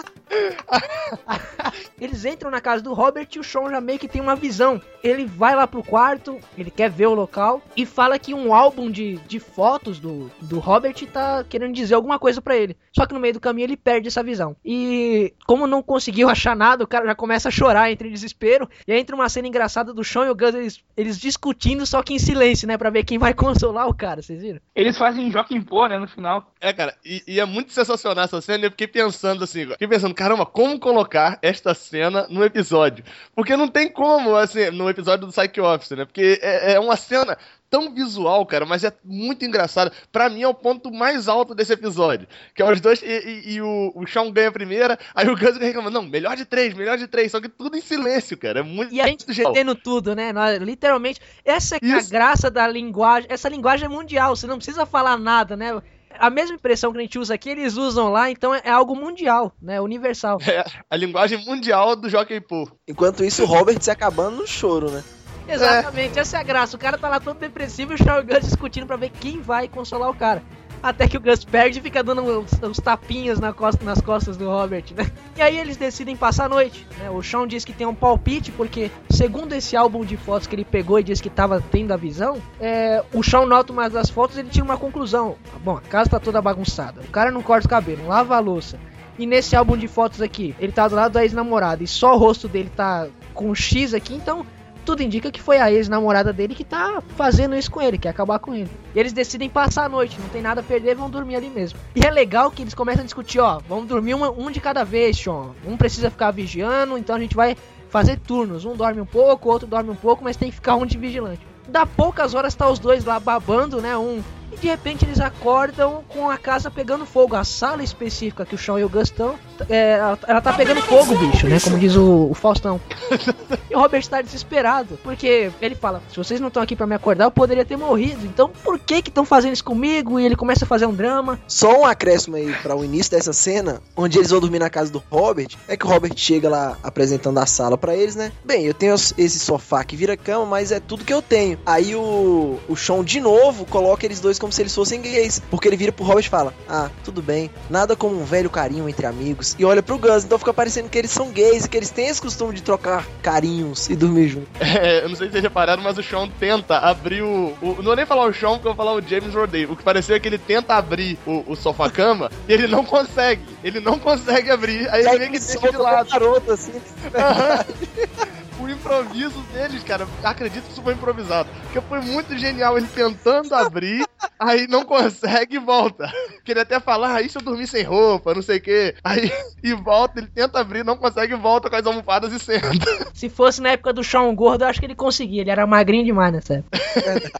Eles entram na casa do Robert e o Sean já meio que tem uma visão. Ele vai lá pro quarto, ele quer ver o local e fala que um álbum de, de fotos do, do Robert tá querendo dizer alguma coisa pra ele. Só que no meio do caminho ele perde essa visão. E como não conseguiu achar nada, o cara já começa a chorar entre desespero. E aí entra uma cena engraçada do Sean e o Gus eles, eles discutindo, só que em silêncio, né? Pra ver quem vai consolar o cara, vocês viram? Eles fazem Joaquim Pô, né, no final. É, cara, e, e é muito sensacional essa cena. e Eu fiquei pensando assim, fiquei pensando, caramba, como colocar esta cena no episódio? Porque não tem como, assim, no episódio do Psych Office, né? Porque é, é uma cena tão visual, cara, mas é muito engraçado. Pra mim é o ponto mais alto desse episódio. Que é os dois, e, e- e o, o Sean ganha a primeira, aí o Gus reclama, não, melhor de três, melhor de três, só que tudo em silêncio, cara. É muito E a gente genial. entendendo tudo, né? Nós, literalmente, essa é a graça da linguagem. Essa linguagem é mundial, você não precisa falar nada, né? A mesma expressão que a gente usa aqui, eles usam lá, então é, é algo mundial, né? Universal. É a linguagem mundial do Jockey Poo. Enquanto isso, o Robert se acabando no choro, né? Exatamente, essa é a graça. O cara tá lá todo depressivo e o Shaw e o Gus discutindo pra ver quem vai consolar o cara. Até que o Gus perde e fica dando uns, uns tapinhas na costa- nas costas do Robert, né? E aí eles decidem passar a noite, né? O Sean diz que tem um palpite, porque, segundo esse álbum de fotos que ele pegou e disse que tava tendo a visão, é, o Sean nota uma das fotos e ele tira uma conclusão. Bom, a casa tá toda bagunçada, o cara não corta o cabelo, não lava a louça. E nesse álbum de fotos aqui, ele tá do lado da ex-namorada e só o rosto dele tá com um X aqui, então tudo indica que foi a ex-namorada dele que tá fazendo isso com ele, quer acabar com ele. E eles decidem passar a noite, não tem nada a perder, vão dormir ali mesmo. E é legal que eles começam a discutir, ó, vamos dormir uma- um de cada vez, Sean. Um precisa ficar vigiando, então a gente vai fazer turnos. Um dorme um pouco, o outro dorme um pouco, mas tem que ficar um de vigilante. Dá poucas horas tá os dois lá babando, né? Um. E de repente eles acordam com a casa pegando fogo. A sala específica que o Sean e o Gus estão, é, ela, ela tá pegando fogo, bicho, né? Como diz o, o Faustão. E o Robert tá desesperado, porque ele fala: se vocês não estão aqui pra me acordar, eu poderia ter morrido. Então por que que estão fazendo isso comigo? E ele começa a fazer um drama. Só um acréscimo aí para o início dessa cena, onde eles vão dormir na casa do Robert, é que o Robert chega lá apresentando a sala pra eles, né? Bem, eu tenho esse sofá que vira cama, mas é tudo que eu tenho. Aí o, o Sean de novo coloca eles dois como se eles fossem gays, porque ele vira pro Robert e fala: "Ah, tudo bem, nada como um velho carinho entre amigos". E olha pro Gus, então fica parecendo que eles são gays e que eles têm esse costume de trocar carinhos e dormir junto. É, eu não sei se vocês repararam, mas o Sean tenta abrir o. o- não vou nem falar o Sean, porque eu vou falar o James Rodey. O que pareceu é que ele tenta abrir o, o sofá-cama e ele não consegue. Ele não consegue abrir, aí ele meio que deixa de lado. garoto assim. o improviso deles, cara, acredito que isso foi improvisado. Porque foi muito genial ele tentando abrir, aí não consegue e volta. Queria até falar, ah, e se eu dormir sem roupa, não sei o quê. Aí e volta, ele tenta abrir, não consegue e volta com as almofadas e senta. Se fosse na época do Sean gordo, eu acho que ele conseguia. Ele era magrinho demais nessa época.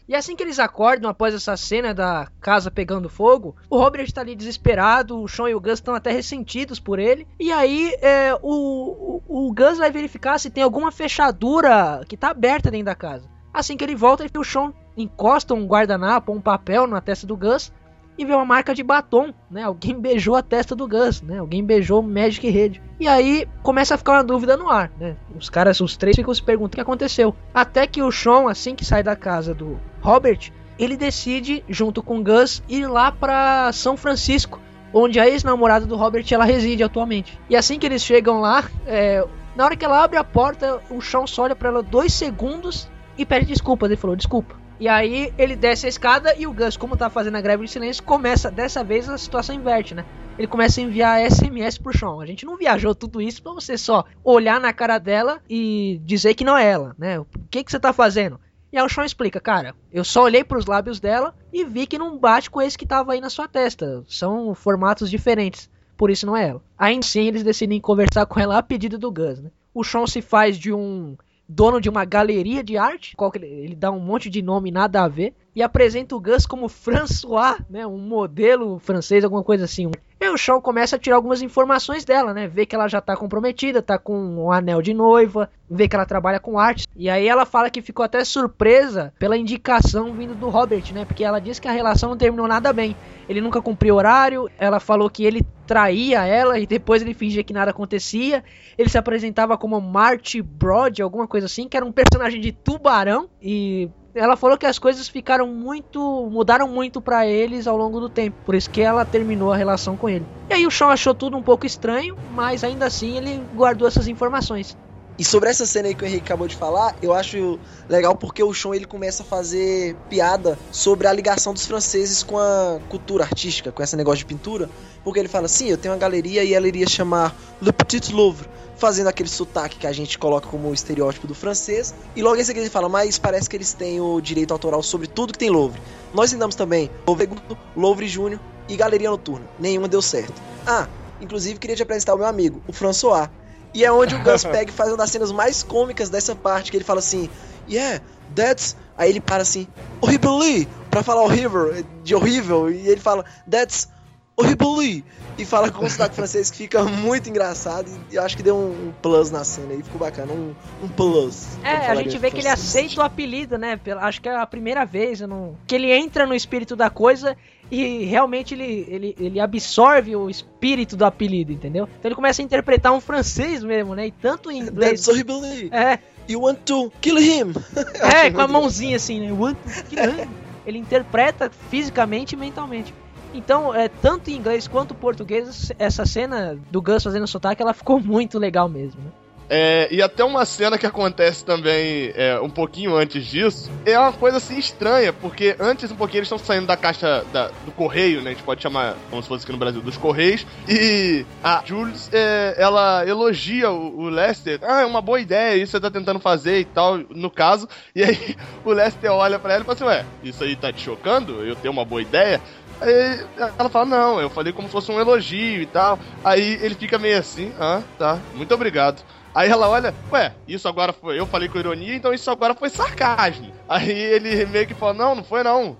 e assim que eles acordam, após essa cena da casa pegando fogo, o Robert tá ali desesperado, o Sean e o Gus estão até ressentidos por ele. E aí é, o, o, o Gus vai verificar se tem alguma fechadura que tá aberta dentro da casa. Assim que ele volta, o Sean encosta um guardanapo, um papel na testa do Gus e vê uma marca de batom, né? Alguém beijou a testa do Gus, né? Alguém beijou o Magic Red. E aí começa a ficar uma dúvida no ar, né? Os caras, os três ficam se perguntando o que aconteceu. Até que o Sean, assim que sai da casa do Robert, ele decide, junto com o Gus, ir lá pra São Francisco, onde a ex-namorada do Robert ela reside atualmente. E assim que eles chegam lá, é, na hora que ela abre a porta, o Sean só olha pra ela dois segundos e pede desculpas. Ele falou, desculpa. E aí ele desce a escada e o Gus, como tá fazendo a greve de silêncio, começa, dessa vez a situação inverte, né? Ele começa a enviar SMS pro Sean. A gente não viajou tudo isso pra você só olhar na cara dela e dizer que não é ela, né? O que que você tá fazendo? E aí o Sean explica, cara, eu só olhei pros lábios dela e vi que não bate com esse que tava aí na sua testa. São formatos diferentes, por isso não é ela. Ainda assim, eles decidem conversar com ela a pedido do Gus, né? O Sean se faz de um dono de uma galeria de arte, qual ele, ele dá um monte de nome nada a ver, e apresenta o Gus como François, né, um modelo francês, alguma coisa assim. E o Shaw começa a tirar algumas informações dela, né, vê que ela já tá comprometida, tá com um anel de noiva, vê que ela trabalha com arte, e aí ela fala que ficou até surpresa pela indicação vindo do Robert, né, porque ela disse que a relação não terminou nada bem. Ele nunca cumpriu horário, ela falou que ele traía ela e depois ele fingia que nada acontecia. Ele se apresentava como Marty Broad, alguma coisa assim, que era um personagem de tubarão e ela falou que as coisas ficaram muito. mudaram muito para eles ao longo do tempo. Por isso que ela terminou a relação com ele. E aí o Sean achou tudo um pouco estranho, mas ainda assim ele guardou essas informações. E sobre essa cena aí que o Henrique acabou de falar, eu acho legal porque o Sean ele começa a fazer piada sobre a ligação dos franceses com a cultura artística, com esse negócio de pintura. Porque ele fala assim: eu tenho uma galeria e ela iria chamar Le Petit Louvre, fazendo aquele sotaque que a gente coloca como estereótipo do francês. E logo em seguida ele fala: mas parece que eles têm o direito autoral sobre tudo que tem Louvre. Nós tentamos também Louvre, Louvre Júnior e Galeria Noturna. Nenhuma deu certo. Ah, inclusive queria te apresentar o meu amigo, o François. E é onde o Gus Peg faz uma das cenas mais cômicas dessa parte, que ele fala assim, yeah, that's... Aí ele para assim, horribly, pra falar horrível, de horrível, e ele fala, that's horribly, e fala com um sotaque francês que fica muito engraçado, e eu acho que deu um, plus na cena aí, ficou bacana, um, um plus. É, a gente vê que ele aceita o apelido, né, acho que é a primeira vez, não... que ele entra no espírito da coisa e realmente ele, ele, ele absorve o espírito do apelido, entendeu? Então ele começa a interpretar um francês mesmo, né? E tanto em inglês. That's horribly. É. You want to kill him? é, com a mãozinha assim, né? You want to kill him. Ele interpreta fisicamente e mentalmente. Então, é, tanto em inglês quanto em português, essa cena do Gus fazendo sotaque, ela ficou muito legal mesmo, né? É, e até uma cena que acontece também é, um pouquinho antes disso é uma coisa assim estranha, porque antes um pouquinho eles estão saindo da caixa da, do correio, né? A gente pode chamar, como se fosse aqui no Brasil, dos correios. E a Jules, é, ela elogia o, o, Lester. Ah, é uma boa ideia, isso você tá tentando fazer e tal, no caso. E aí o Lester olha para ela e fala assim: Ué, isso aí tá te chocando? Eu tenho uma boa ideia? Aí ela fala, não, eu falei como se fosse um elogio e tal. Aí ele fica meio assim, ah, tá, muito obrigado. Aí ela olha, ué, isso agora foi. Eu falei com ironia, então isso agora foi sarcasmo. Aí ele meio que fala, não, não foi não.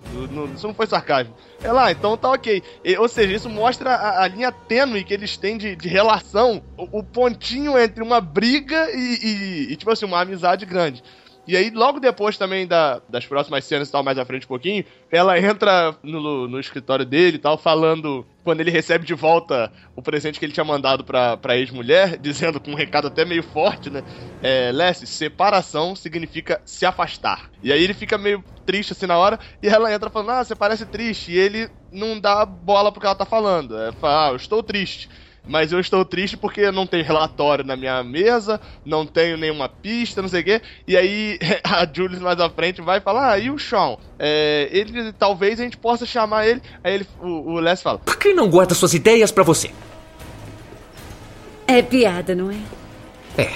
Isso não foi sarcasmo. Ela, ah, então tá ok. Ou seja, isso mostra a, a, linha tênue que eles têm de, de relação, o, o, pontinho entre uma briga e, e, e, tipo assim, uma amizade grande. E aí, logo depois também da, das próximas cenas e tal, mais à frente um pouquinho, ela entra no, no escritório dele e tal, falando quando ele recebe de volta o presente que ele tinha mandado pra, pra ex-mulher, dizendo com um recado até meio forte, né? É, Leslie, separação significa se afastar. E aí ele fica meio triste assim na hora, e ela entra falando, ah, você parece triste. E ele não dá bola pro que ela tá falando. É, fala, ah, eu estou triste mas eu estou triste porque não tem relatório na minha mesa, não tenho nenhuma pista, não sei o quê. E aí a Julius mais à frente vai falar: Ah, e o Sean? É, ele talvez a gente possa chamar ele. Aí ele, o, o Les fala: Por que não guarda suas ideias para você? É piada, não é? É.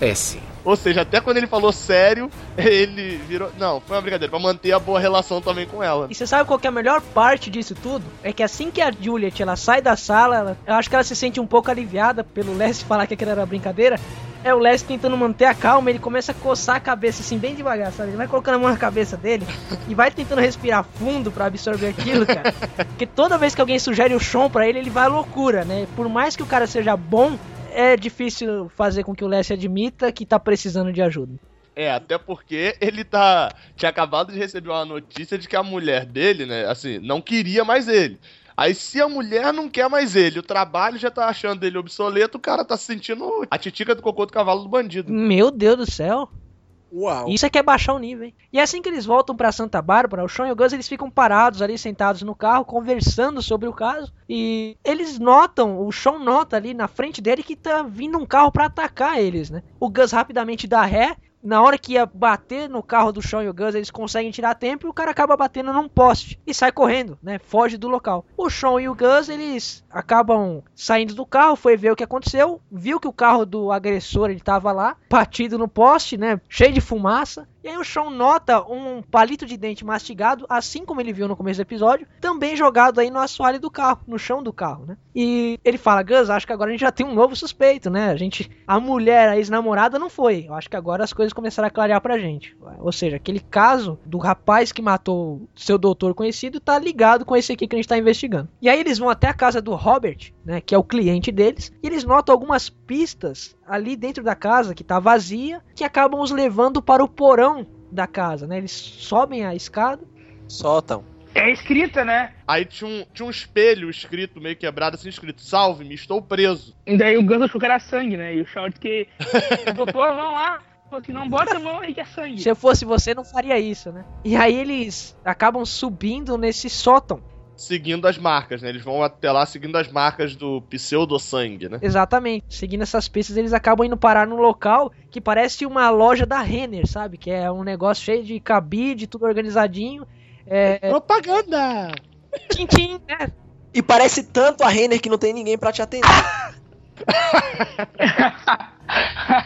É sim. Ou seja, até quando ele falou sério, ele virou. Não, foi uma brincadeira, pra manter a boa relação também com ela. E você sabe qual é a melhor parte disso tudo? É que assim que a Juliet ela sai da sala, ela, eu acho que ela se sente um pouco aliviada pelo Les falar que aquilo era brincadeira. É o Les tentando manter a calma, ele começa a coçar a cabeça assim, bem devagar, sabe? Ele vai colocando a mão na cabeça dele e vai tentando respirar fundo para absorver aquilo, cara. Porque toda vez que alguém sugere o chão para ele, ele vai à loucura, né? Por mais que o cara seja bom, é difícil fazer com que o Lessie admita que tá precisando de ajuda. É, até porque ele tá. Tinha acabado de receber uma notícia de que a mulher dele, né, assim, não queria mais ele. Aí, se a mulher não quer mais ele, o trabalho já tá achando ele obsoleto, o cara tá se sentindo a titica do cocô do cavalo do bandido. Meu Deus do céu. Uau. Isso é que é baixar o nível, hein? E assim que eles voltam para Santa Bárbara, o Sean e o Gus eles ficam parados ali, sentados no carro, conversando sobre o caso. E eles notam, o Sean nota ali na frente dele que tá vindo um carro para atacar eles, né? O Gus rapidamente dá ré, na hora que ia bater no carro do Sean e o Gus, eles conseguem tirar tempo e o cara acaba batendo num poste e sai correndo, né? Foge do local. O Sean e o Gus, eles acabam saindo do carro, foi ver o que aconteceu, viu que o carro do agressor ele tava lá, batido no poste, né? Cheio de fumaça. E aí o Sean nota um palito de dente mastigado, assim como ele viu no começo do episódio, também jogado aí no assoalho do carro, no chão do carro, né? E ele fala, Gus, acho que agora a gente já tem um novo suspeito, né? A gente, a mulher, a ex-namorada não foi. Eu acho que agora as coisas começaram a clarear pra gente. Ou seja, aquele caso do rapaz que matou seu doutor conhecido tá ligado com esse aqui que a gente tá investigando. E aí eles vão até a casa do Robert, né, que é o cliente deles, e eles notam algumas pistas ali dentro da casa que tá vazia, que acabam os levando para o porão da casa, né? Eles sobem a escada, Sótão. É escrita, né? Aí tinha um, tinha um espelho escrito, meio quebrado, assim, escrito: Salve-me, estou preso. E daí o Gus achou que era sangue, né? E o disse que. Doutor, vamos lá. Falou assim, não bota a mão aí que é sangue. Se eu fosse você, não faria isso, né? E aí eles acabam subindo nesse sótão. Seguindo as marcas, né? Eles vão até lá seguindo as marcas do pseudo-sangue, né? Exatamente. Seguindo essas pistas, eles acabam indo parar num local que parece uma loja da Renner, sabe? Que é um negócio cheio de cabide, tudo organizadinho. É... Propaganda! Tchim-tchim, né? E parece tanto a Renner que não tem ninguém pra te atender.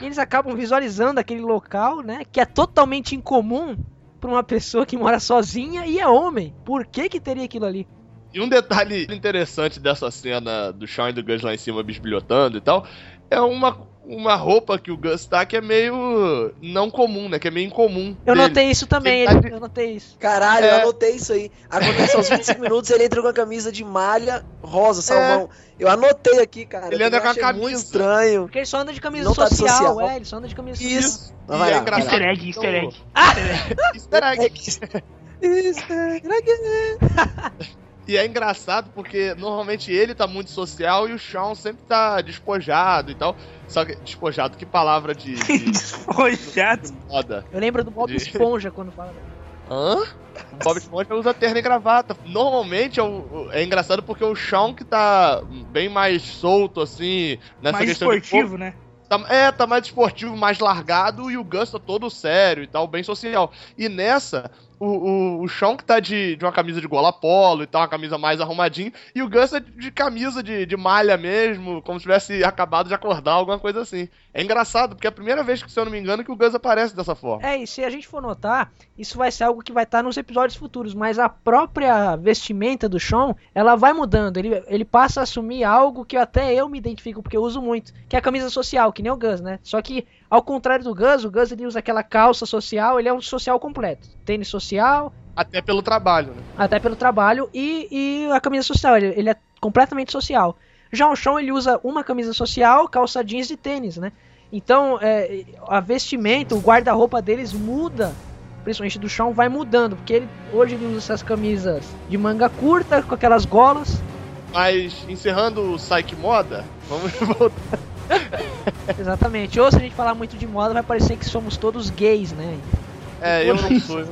E eles acabam visualizando aquele local, né? Que é totalmente incomum pra uma pessoa que mora sozinha e é homem. Por que que teria aquilo ali? E um detalhe interessante dessa cena do Shawn e do Gus lá em cima bisbilhotando e tal, é uma, uma roupa que o Gus tá que é meio não comum, né? Que é meio incomum. Eu dele. notei isso também, Ele tá eu notei isso. Caralho, É. eu anotei isso aí. Acontece aos 25 minutos, ele entra com a camisa de malha rosa, salmão. Eu anotei aqui, cara. Ele anda com a achei muito camisa. estranho. Porque ele só anda de camisa tá social, social. é, ele só anda de camisa social. Isso. E vai é vai. Easter egg, easter egg. Easter egg. Easter egg. E é engraçado porque normalmente ele tá muito social e o Shawn sempre tá despojado e tal. Só que despojado, que palavra de, de Despojado. moda. Eu lembro do Bob De- Esponja quando fala. Hã? O Bob Esponja usa terno e gravata. Normalmente é, o- é engraçado porque o Shawn que tá bem mais solto, assim, nessa Mais questão de esportivo, né? Tá- é, tá mais esportivo, mais largado, e o Gus tá todo sério e tal, bem social. E nessa, o, o, o Sean que tá de, de uma camisa de gola polo e tal, uma camisa mais arrumadinho, e o Gus é de, camisa de, de malha mesmo, como se tivesse acabado de acordar, alguma coisa assim. É engraçado, porque é a primeira vez que, se eu não me engano, que o Gus aparece dessa forma. É, e se a gente for notar, isso vai ser algo que vai estar nos episódios futuros, mas a própria vestimenta do Sean, ela vai mudando, ele, ele passa a assumir algo que até eu me identifico, porque eu uso muito, que é a camisa social, que nem o Gus, né? Só que, ao contrário do Gus, o Gus ele usa aquela calça social, ele é um social completo. Tênis social, Até pelo trabalho, né? até pelo trabalho, e, e a camisa social, ele, ele é completamente social. Já o Sean, ele usa uma camisa social, calça jeans e tênis, né? Então, é, a vestimenta, o guarda-roupa deles muda, principalmente do Sean, vai mudando, porque ele, hoje ele usa essas camisas de manga curta, com aquelas golas, Mas, encerrando o Psyche Moda, vamos voltar. exatamente. Ou se a gente falar muito de moda, vai parecer que somos todos gays, né? É, eu não sou.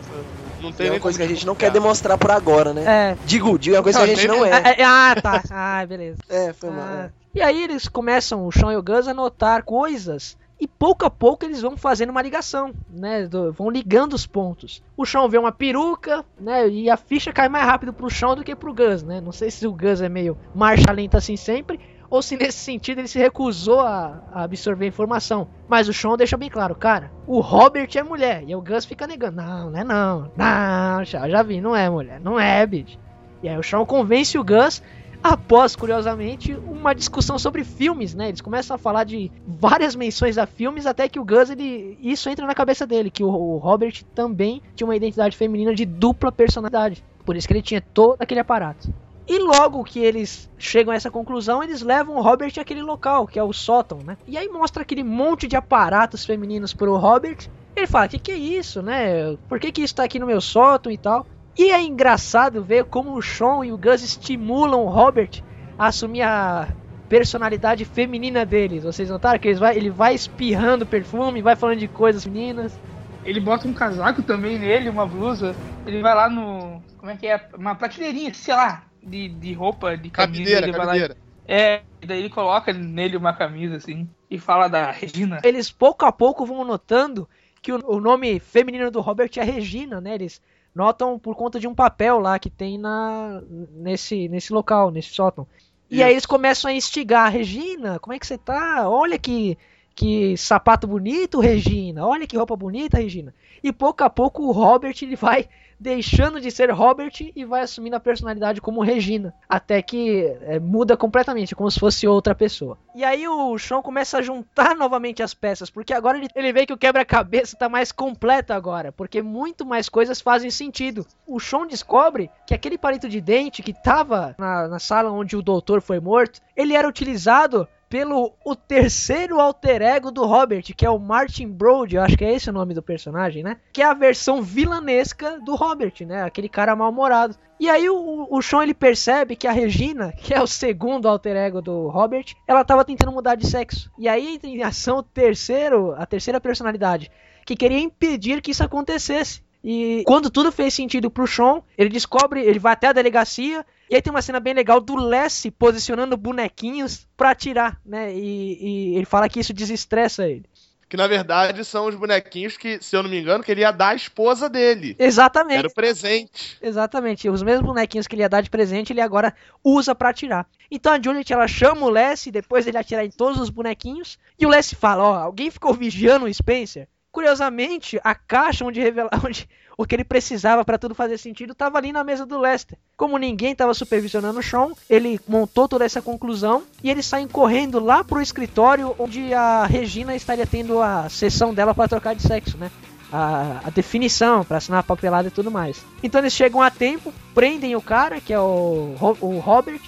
Não É tem uma nem coisa que a gente não quer demonstrar por agora, né? É. Digo, digo, é uma coisa que a gente Não, é. Ah, é, ah, tá. Ah, beleza. É, foi mal. Ah, é. E aí eles começam, o Sean e o Gus, a notar coisas. E pouco a pouco eles vão fazendo uma ligação, né? do- vão ligando os pontos. O Sean vê uma peruca, né? E a ficha cai mais rápido pro Sean do que pro Gus, né? Não sei se o Gus é meio marcha lenta assim sempre, ou se nesse sentido ele se recusou a, a absorver a informação. Mas o Sean deixa bem claro, cara, o Robert é mulher. E o Gus fica negando, não, não é não. Não, já, já vi, não é mulher, não é, bicho. E aí o Sean convence o Gus após, curiosamente, uma discussão sobre filmes, né? Eles começam a falar de várias menções a filmes, até que o Gus, ele, isso entra na cabeça dele, que o, o Robert também tinha uma identidade feminina de dupla personalidade. Por isso que ele tinha todo aquele aparato. E logo que eles chegam a essa conclusão, eles levam o Robert àquele local, que é o sótão, né? E aí mostra aquele monte de aparatos femininos pro Robert. Ele fala, que que é isso, né? Por que que isso tá aqui no meu sótão e tal? E é engraçado ver como o Sean e o Gus estimulam o Robert a assumir a personalidade feminina deles. Vocês notaram que vai, ele vai espirrando perfume, vai falando de coisas femininas. Ele bota um casaco também nele, uma blusa. Ele vai lá no. Como é que é? Uma prateleirinha, sei lá, de, de roupa, de camisa. Cabideira, ele vai lá- cabideira. É, e daí ele coloca nele uma camisa assim e fala da Regina. Eles pouco a pouco vão notando que o, o nome feminino do Robert é Regina, né? Eles notam por conta de um papel lá que tem na nesse nesse local, nesse sótão. E aí eles começam a instigar, Regina, como é que você tá? Olha que Que sapato bonito, Regina. Olha que roupa bonita, Regina. E pouco a pouco o Robert ele vai deixando de ser Robert e vai assumindo a personalidade como Regina. Até que é, muda completamente, como se fosse outra pessoa. E aí o Sean começa a juntar novamente as peças, porque agora ele, ele vê que o quebra-cabeça tá mais completo agora, porque muito mais coisas fazem sentido. O Sean descobre que aquele palito de dente que tava na, na sala onde o doutor foi morto, ele era utilizado pelo o terceiro alter ego do Robert, que é o Martin Brody, eu acho que é esse o nome do personagem, né? Que é a versão vilanesca do Robert, né? Aquele cara mal-humorado. E aí o, o Sean ele percebe que a Regina, que é o segundo alter ego do Robert, ela tava tentando mudar de sexo. E aí entra em ação o terceiro, a terceira personalidade, que queria impedir que isso acontecesse. E quando tudo fez sentido pro Sean, ele descobre, ele vai até a delegacia, e aí tem uma cena bem legal do Lessie posicionando bonequinhos pra atirar, né? E, e ele fala que isso desestressa ele. Que na verdade são os bonequinhos que, se eu não me engano, que ele ia dar à esposa dele. Exatamente. Era o presente. Exatamente. Os mesmos bonequinhos que ele ia dar de presente, ele agora usa pra atirar. Então a Juliet ela chama o Lessie, depois ele atirar em todos os bonequinhos, e o Lessie fala: Ó, alguém ficou vigiando o Spencer? Curiosamente, a caixa onde revelar onde o que ele precisava para tudo fazer sentido estava ali na mesa do Lester. Como ninguém estava supervisionando o Sean, ele montou toda essa conclusão e eles saem correndo lá pro escritório onde a Regina estaria tendo a sessão dela para trocar de sexo, né? A, a definição para assinar a papelada e tudo mais. Então eles chegam a tempo, prendem o cara, que é o, o Robert.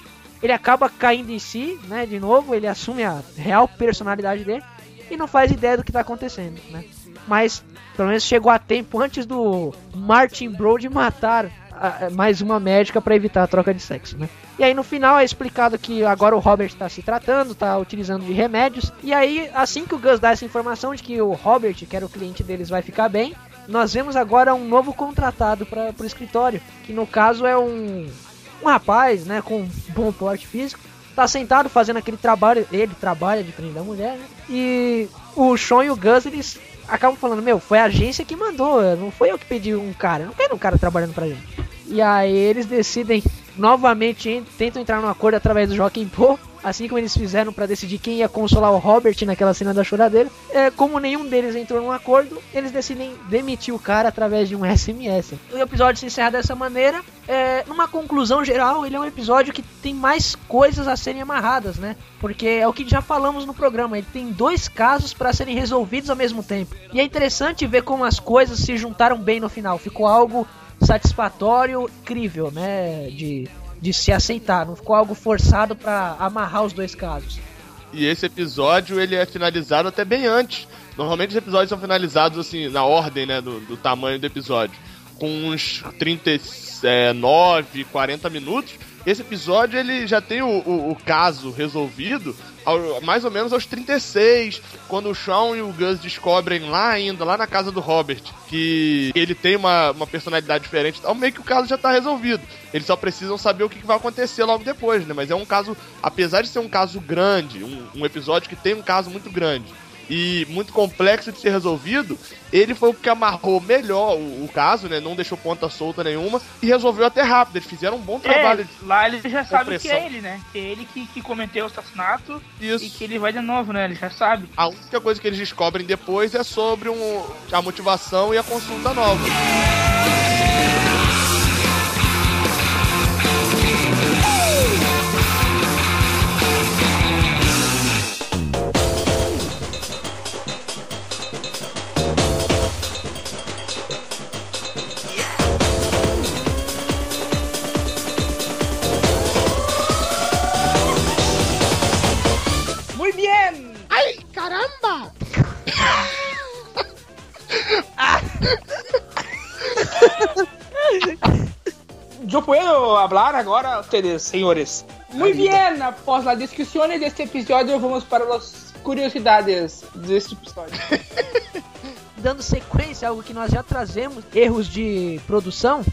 Ele acaba caindo em si, né? De novo, ele assume a real personalidade dele e não faz ideia do que está acontecendo, né? Mas pelo menos chegou a tempo antes do Martin Brody matar a, mais uma médica para evitar a troca de sexo, né? E aí no final é explicado que agora o Robert está se tratando, está utilizando de remédios. E aí, assim que o Gus dá essa informação de que o Robert, que era o cliente deles, vai ficar bem, nós vemos agora um novo contratado para o escritório, que no caso é um, um rapaz, né, com bom porte físico, tá sentado fazendo aquele trabalho, ele trabalha de frente da mulher, né? E o Sean e o Gus, eles acabam falando, meu, foi a agência que mandou, não foi eu que pedi um cara, não quero um cara trabalhando pra gente. E aí eles decidem novamente, tentam entrar num acordo através do Joaquim Pô, assim como eles fizeram para decidir quem ia consolar o Robert naquela cena da choradeira. É, como nenhum deles entrou num acordo, eles decidem demitir o cara através de um SMS. O episódio se encerra dessa maneira. É, numa conclusão geral, ele é um episódio que tem mais coisas a serem amarradas, né? Porque é o que já falamos no programa, ele tem dois casos para serem resolvidos ao mesmo tempo. E é interessante ver como as coisas se juntaram bem no final. Ficou algo satisfatório, incrível, né? De, de se aceitar. Não ficou algo forçado para amarrar os dois casos. E esse episódio ele é finalizado até bem antes. Normalmente os episódios são finalizados assim na ordem, né, do, do tamanho do episódio, com uns 39, 40 minutos. Esse episódio ele já tem o, o, o caso resolvido ao, mais ou menos aos 36, quando o Sean e o Gus descobrem lá ainda, lá na casa do Robert, que ele tem uma, uma personalidade diferente, então meio que o caso já tá resolvido. Eles só precisam saber o que, que vai acontecer logo depois, né? Mas é um caso, apesar de ser um caso grande, um, um episódio que tem um caso muito grande, e muito complexo de ser resolvido, ele foi o que amarrou melhor o, o, caso, né? Não deixou ponta solta nenhuma e resolveu até rápido. Eles fizeram um bom trabalho. É, lá ele já sabe que é ele, né? Que é ele que, que cometeu o assassinato Isso. e que ele vai de novo, né? Ele já sabe. A única coisa que eles descobrem depois é sobre um, a motivação e a consulta nova. Yo puedo hablar agora, ustedes, senhores. Muy bien, após a discussão deste episódio, vamos para as curiosidades deste episódio. Dando sequência a algo que nós já trazemos, erros de produção,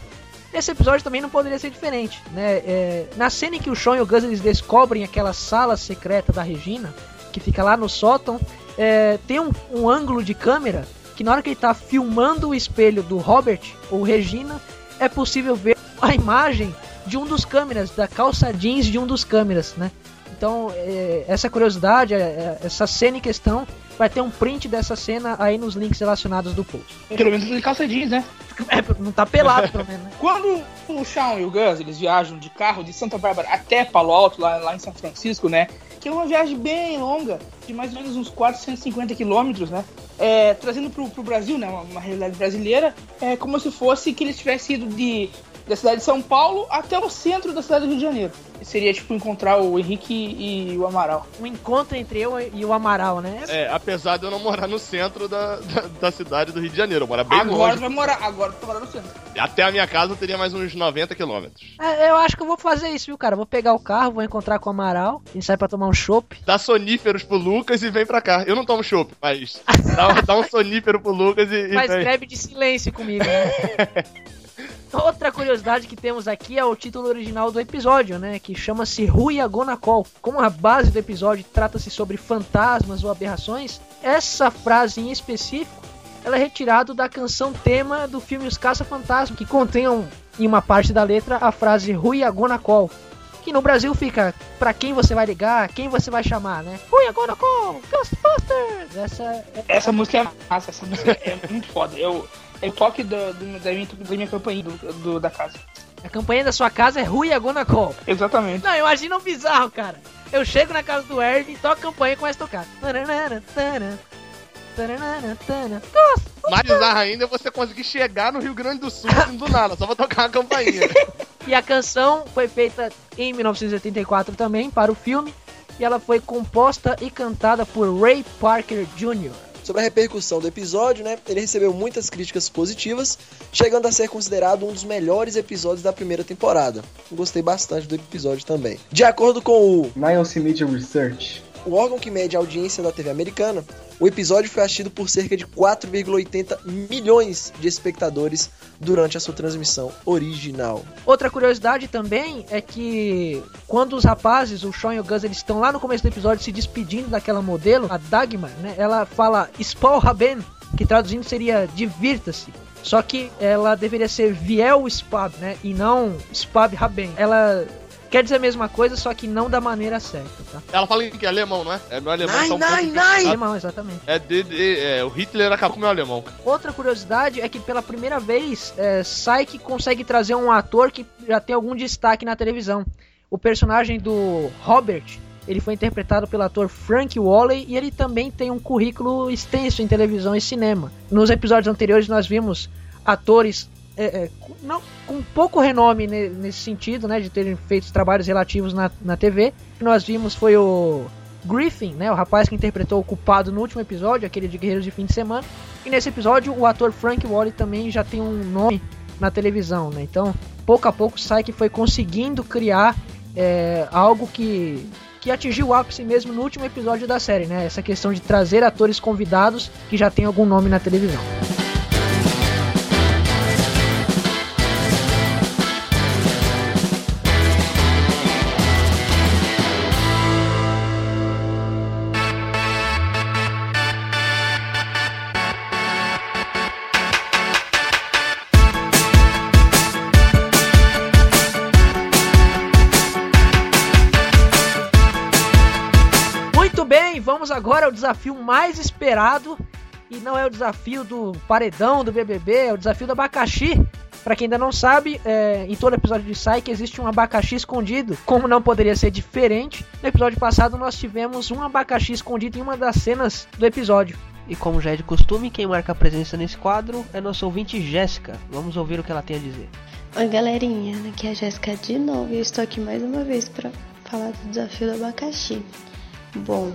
esse episódio também não poderia ser diferente, né? É, na cena em que o Sean e o Gus eles descobrem aquela sala secreta da Regina, que fica lá no sótão, é, tem um, um ângulo de câmera que na hora que ele tá filmando o espelho do Robert ou Regina, é possível ver a imagem de um dos câmeras, da calça jeans de um dos câmeras, né? Então, é, essa curiosidade, é, essa cena em questão, vai ter um print dessa cena aí nos links relacionados do post. Pelo menos de calça jeans, né? É, não tá pelado, pelo menos, né? Quando o Shawn e o Gus, eles viajam de carro de Santa Bárbara até Palo Alto, lá, lá em São Francisco, né? Que é uma viagem bem longa, de mais ou menos uns 450 quilômetros, né? É, trazendo pro, pro Brasil, né? Uma, uma realidade brasileira, é como se fosse que eles tivessem ido de da cidade de São Paulo até o centro da cidade do Rio de Janeiro. Seria tipo encontrar o Henrique e o Amaral. Um encontro entre eu e o Amaral, né? É, apesar de eu não morar no centro da, da, da cidade do Rio de Janeiro, eu moro bem agora longe. tu vai morar, agora tu vai morar no centro. Até a minha casa eu teria mais uns 90 quilômetros. É, eu acho que eu vou fazer isso, viu, cara? Vou pegar o carro, vou encontrar com o Amaral, a gente sai pra tomar um chopp. Dá soníferos pro Lucas e vem pra cá. Eu não tomo chopp, mas dá, dá um sonífero pro Lucas e, e Mas vem. greve de silêncio comigo, né? Outra curiosidade que temos aqui é o título original do episódio, né? Que chama-se Rui Agonacol. Como a base do episódio trata-se sobre fantasmas ou aberrações, essa frase em específico ela é retirada da canção tema do filme Os Caça-Fantasmas, que contém um- em uma parte da letra a frase Rui Agonacol. Que no Brasil fica pra quem você vai ligar, quem você vai chamar, né? Rui Agonacol, Ghostbusters! Essa é Essa música é massa, essa música é muito foda. Eu, é o toque do, do- da, minha, da minha campanha do, do- da casa. A campanha da sua casa é Rui Agonacol. Exatamente. Não, imagina um bizarro, cara. Eu chego na casa do Ernie, toco a campanha e começo a tocar. Mais bizarro ainda é você conseguir chegar no Rio Grande do Sul assim, do nada, só pra tocar uma campainha. E a canção foi feita em 1984 também para o filme. E ela foi composta e cantada por Ray Parker Jr. Sobre a repercussão do episódio, né? Ele recebeu muitas críticas positivas, chegando a ser considerado um dos melhores episódios da primeira temporada. Gostei bastante do episódio também. De acordo com o Nielsen Media Research, o órgão que mede a audiência da TV americana, o episódio foi assistido por cerca de 4,80 milhões de espectadores durante a sua transmissão original. Outra curiosidade também é que quando os rapazes, o Sean e o Gus, eles estão lá no começo do episódio se despedindo daquela modelo, a Dagmar, né? Ela fala Spal Ben, que traduzindo seria divirta-se. Só que ela deveria ser Viel Spab, né? E não Spab Raben. Ela quer dizer a mesma coisa, só que não da maneira certa, tá? Ela fala que é alemão, não é? É meu alemão. Nein, tá um nein, nein! Alemão, exatamente. É, de, de- é, o Hitler acabou com o meu alemão. Outra curiosidade é que pela primeira vez, é, Psyche consegue trazer um ator que já tem algum destaque na televisão. O personagem do Robert, ele foi interpretado pelo ator Frank Walley e ele também tem um currículo extenso em televisão e cinema. Nos episódios anteriores nós vimos atores é, é, com- não, com pouco renome ne- nesse sentido, né, de terem feito trabalhos relativos na, na TV. O que nós vimos foi o Griffin, né, o rapaz que interpretou o culpado no último episódio, aquele de Guerreiros de Fim de Semana. E nesse episódio o ator Frank Wally também já tem um nome na televisão, né? Então, pouco a pouco, Psyche foi conseguindo criar é, algo que que atingiu o ápice mesmo no último episódio da série, né? Essa questão de trazer atores convidados que já tem algum nome na televisão. Agora ao desafio mais esperado. E não é o desafio do paredão do BBB, é o desafio do abacaxi. Pra quem ainda não sabe, é, em todo episódio de Psyche existe um abacaxi escondido. Como não poderia ser diferente, no episódio passado nós tivemos um abacaxi escondido em uma das cenas do episódio. E como já é de costume, quem marca a presença nesse quadro é nossa ouvinte Jéssica. Vamos ouvir o que ela tem a dizer. Oi, galerinha. Aqui é a Jéssica de novo e eu estou aqui mais uma vez para falar do desafio do abacaxi. Bom,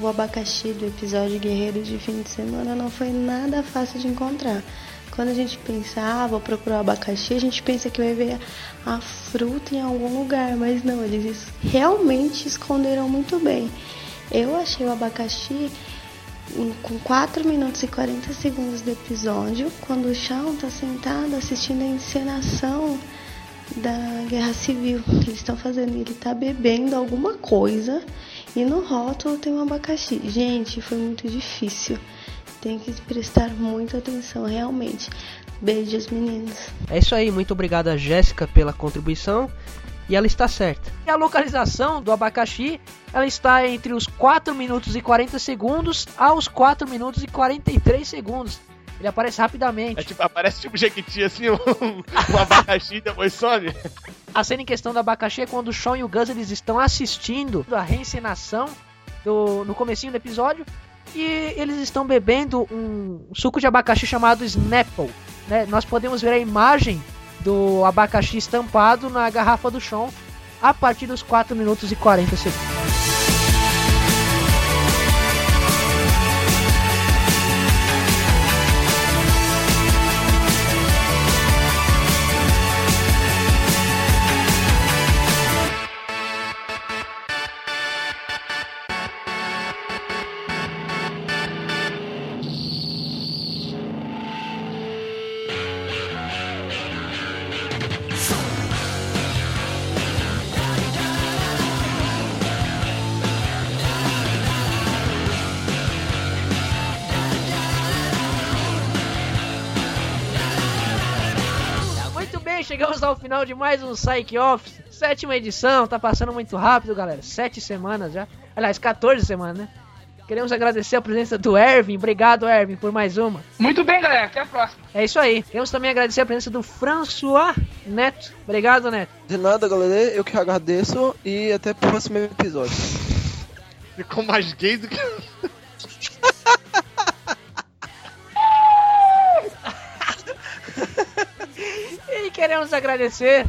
o abacaxi do episódio Guerreiros de Fim de Semana não foi nada fácil de encontrar. Quando a gente pensa, ah, vou procurar o abacaxi, a gente pensa que vai ver a fruta em algum lugar, mas não, eles realmente esconderam muito bem. Eu achei o abacaxi com 4 minutos e 40 segundos do episódio, quando o Shawn tá sentado assistindo a encenação da Guerra Civil que eles estão fazendo. Ele tá bebendo alguma coisa e no rótulo tem um abacaxi. Gente, foi muito difícil. Tem que prestar muita atenção, realmente. Beijos, meninos. É isso aí, muito obrigado a Jéssica pela contribuição. E ela está certa. E a localização do abacaxi, ela está entre os 4 minutos e 40 segundos aos 4 minutos e 43 segundos. Ele aparece rapidamente. É tipo, aparece tipo Jequiti assim, um, um abacaxi e depois some. A cena em questão do abacaxi é quando o Sean e o Gus eles estão assistindo a reencenação do, no comecinho do episódio e eles estão bebendo um suco de abacaxi chamado Snapple. Né? Nós podemos ver a imagem do abacaxi estampado na garrafa do Sean a partir dos 4 minutos e 40 segundos. De mais um Psych Office. Sétima edição, tá passando muito rápido, galera. Sete semanas já. Aliás, 14 semanas, né? Queremos agradecer a presença do Ervin. Obrigado, Ervin, por mais uma. Muito bem, galera. Até a próxima. É isso aí. Queremos também agradecer a presença do François Neto. Obrigado, Neto. De nada, galera. Eu que agradeço e até o próximo episódio. Ficou mais gay do que. queremos agradecer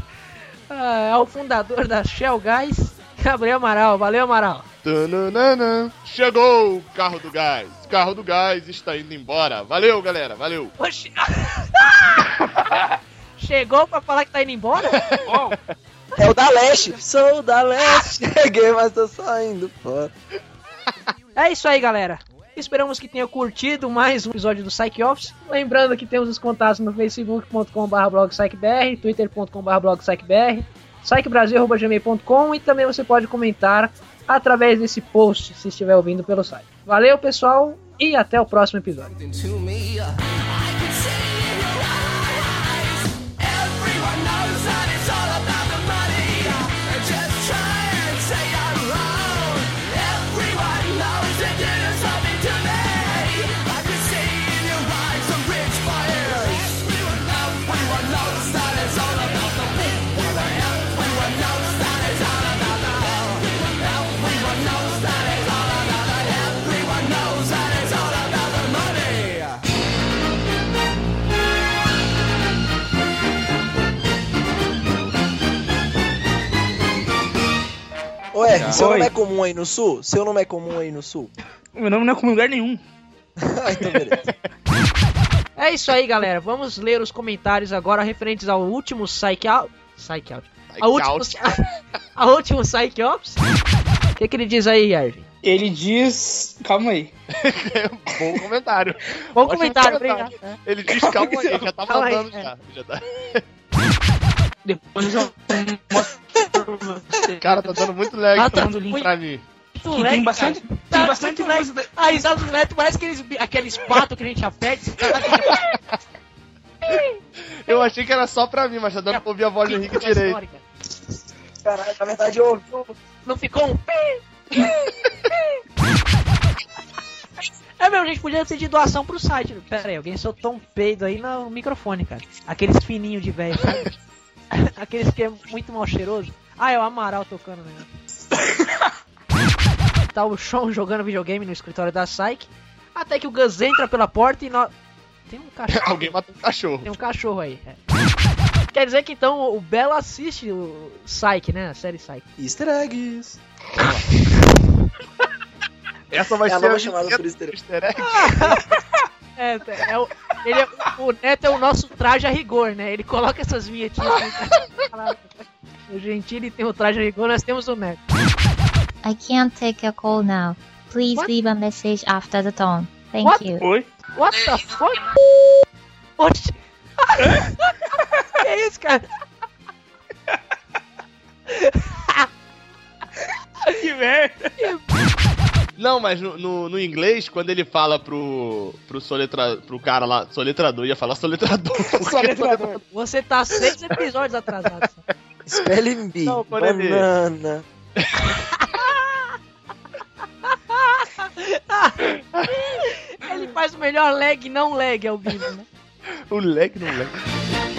ah, ao fundador da Shell Guys, Gabriel Amaral. Valeu, Amaral. Tananana. Chegou o carro do gás. O carro do gás está indo embora. Valeu, galera. Valeu. Oxi. Chegou pra falar que tá indo embora? Bom. É o da Leste. Sou da Leste. Cheguei, mas tô saindo fora. É isso aí, galera. Esperamos que tenha curtido mais um episódio do Psych Office. Lembrando que temos os contatos no facebook.com.br blogpsychbr, twitter.com.br blogpsychbr, psychbrasil.gmail.com e também você pode comentar através desse post se estiver ouvindo pelo site. Valeu, pessoal, e até o próximo episódio. Ué, seu Oi. nome é comum aí no sul? Seu nome é comum aí no sul? Meu nome não é comum em lugar nenhum. ah, então beleza. É isso aí, galera. Vamos ler os comentários agora referentes ao último Psych Out. Psych Out. A último, a último Psych Ops. O que, que ele diz aí, Arvin? Ele diz. Calma aí. Bom comentário. Bom Ótimo comentário, obrigado. Ele diz calma aí, já tá Calma aí, mandando é. já. já tá... Depois eu mostro pra você. Cara, tá dando muito lag Ah, tá tá muito- pra mim. Muito Tem bastante- cara. tem Tá bastante lag. coisa da- A risada do Neto parece aqueles, aqueles patos que a gente aperta. Eu achei que era só pra mim, mas tá dando pra ouvir a voz do Henrique direito. Caralho, na verdade eu ouvi. Não ficou um pi? É mesmo, a gente podia ser de doação pro site. Pera aí, alguém soltou um peido aí no microfone, cara. Aqueles fininhos de velho? Aqueles que é muito mal cheiroso. Ah, é o Amaral tocando, né? tá o Sean jogando videogame no escritório da Psyche. Até que o Gus entra pela porta e nós. Tem um cachorro. Alguém matou um cachorro. Tem um cachorro aí. é. Quer dizer que então o Belo assiste o Psyche, né? A série Psyche. Easter eggs. Essa vai É a ser nova a chamada vinheta por easter do easter egg. É, é o, ele é- o Neto é o nosso traje a rigor, né? Ele coloca essas vinhetinhas. o Gentili tem o traje a rigor, nós temos o Neto. I can't take a call now. Please leave a message after the tone. Thank What? you. Oi? What the fuck? Oxi. que isso, cara? que merda! Não, mas no, no, no inglês, quando ele fala pro, pro, soletra, pro cara lá, soletrador, ia falar soletrador. Soletrador. Você tá seis episódios atrasado. Spelling bee. Não, banana. Ele faz o melhor leg, não leg, é o Bibo, né? O leg não leg.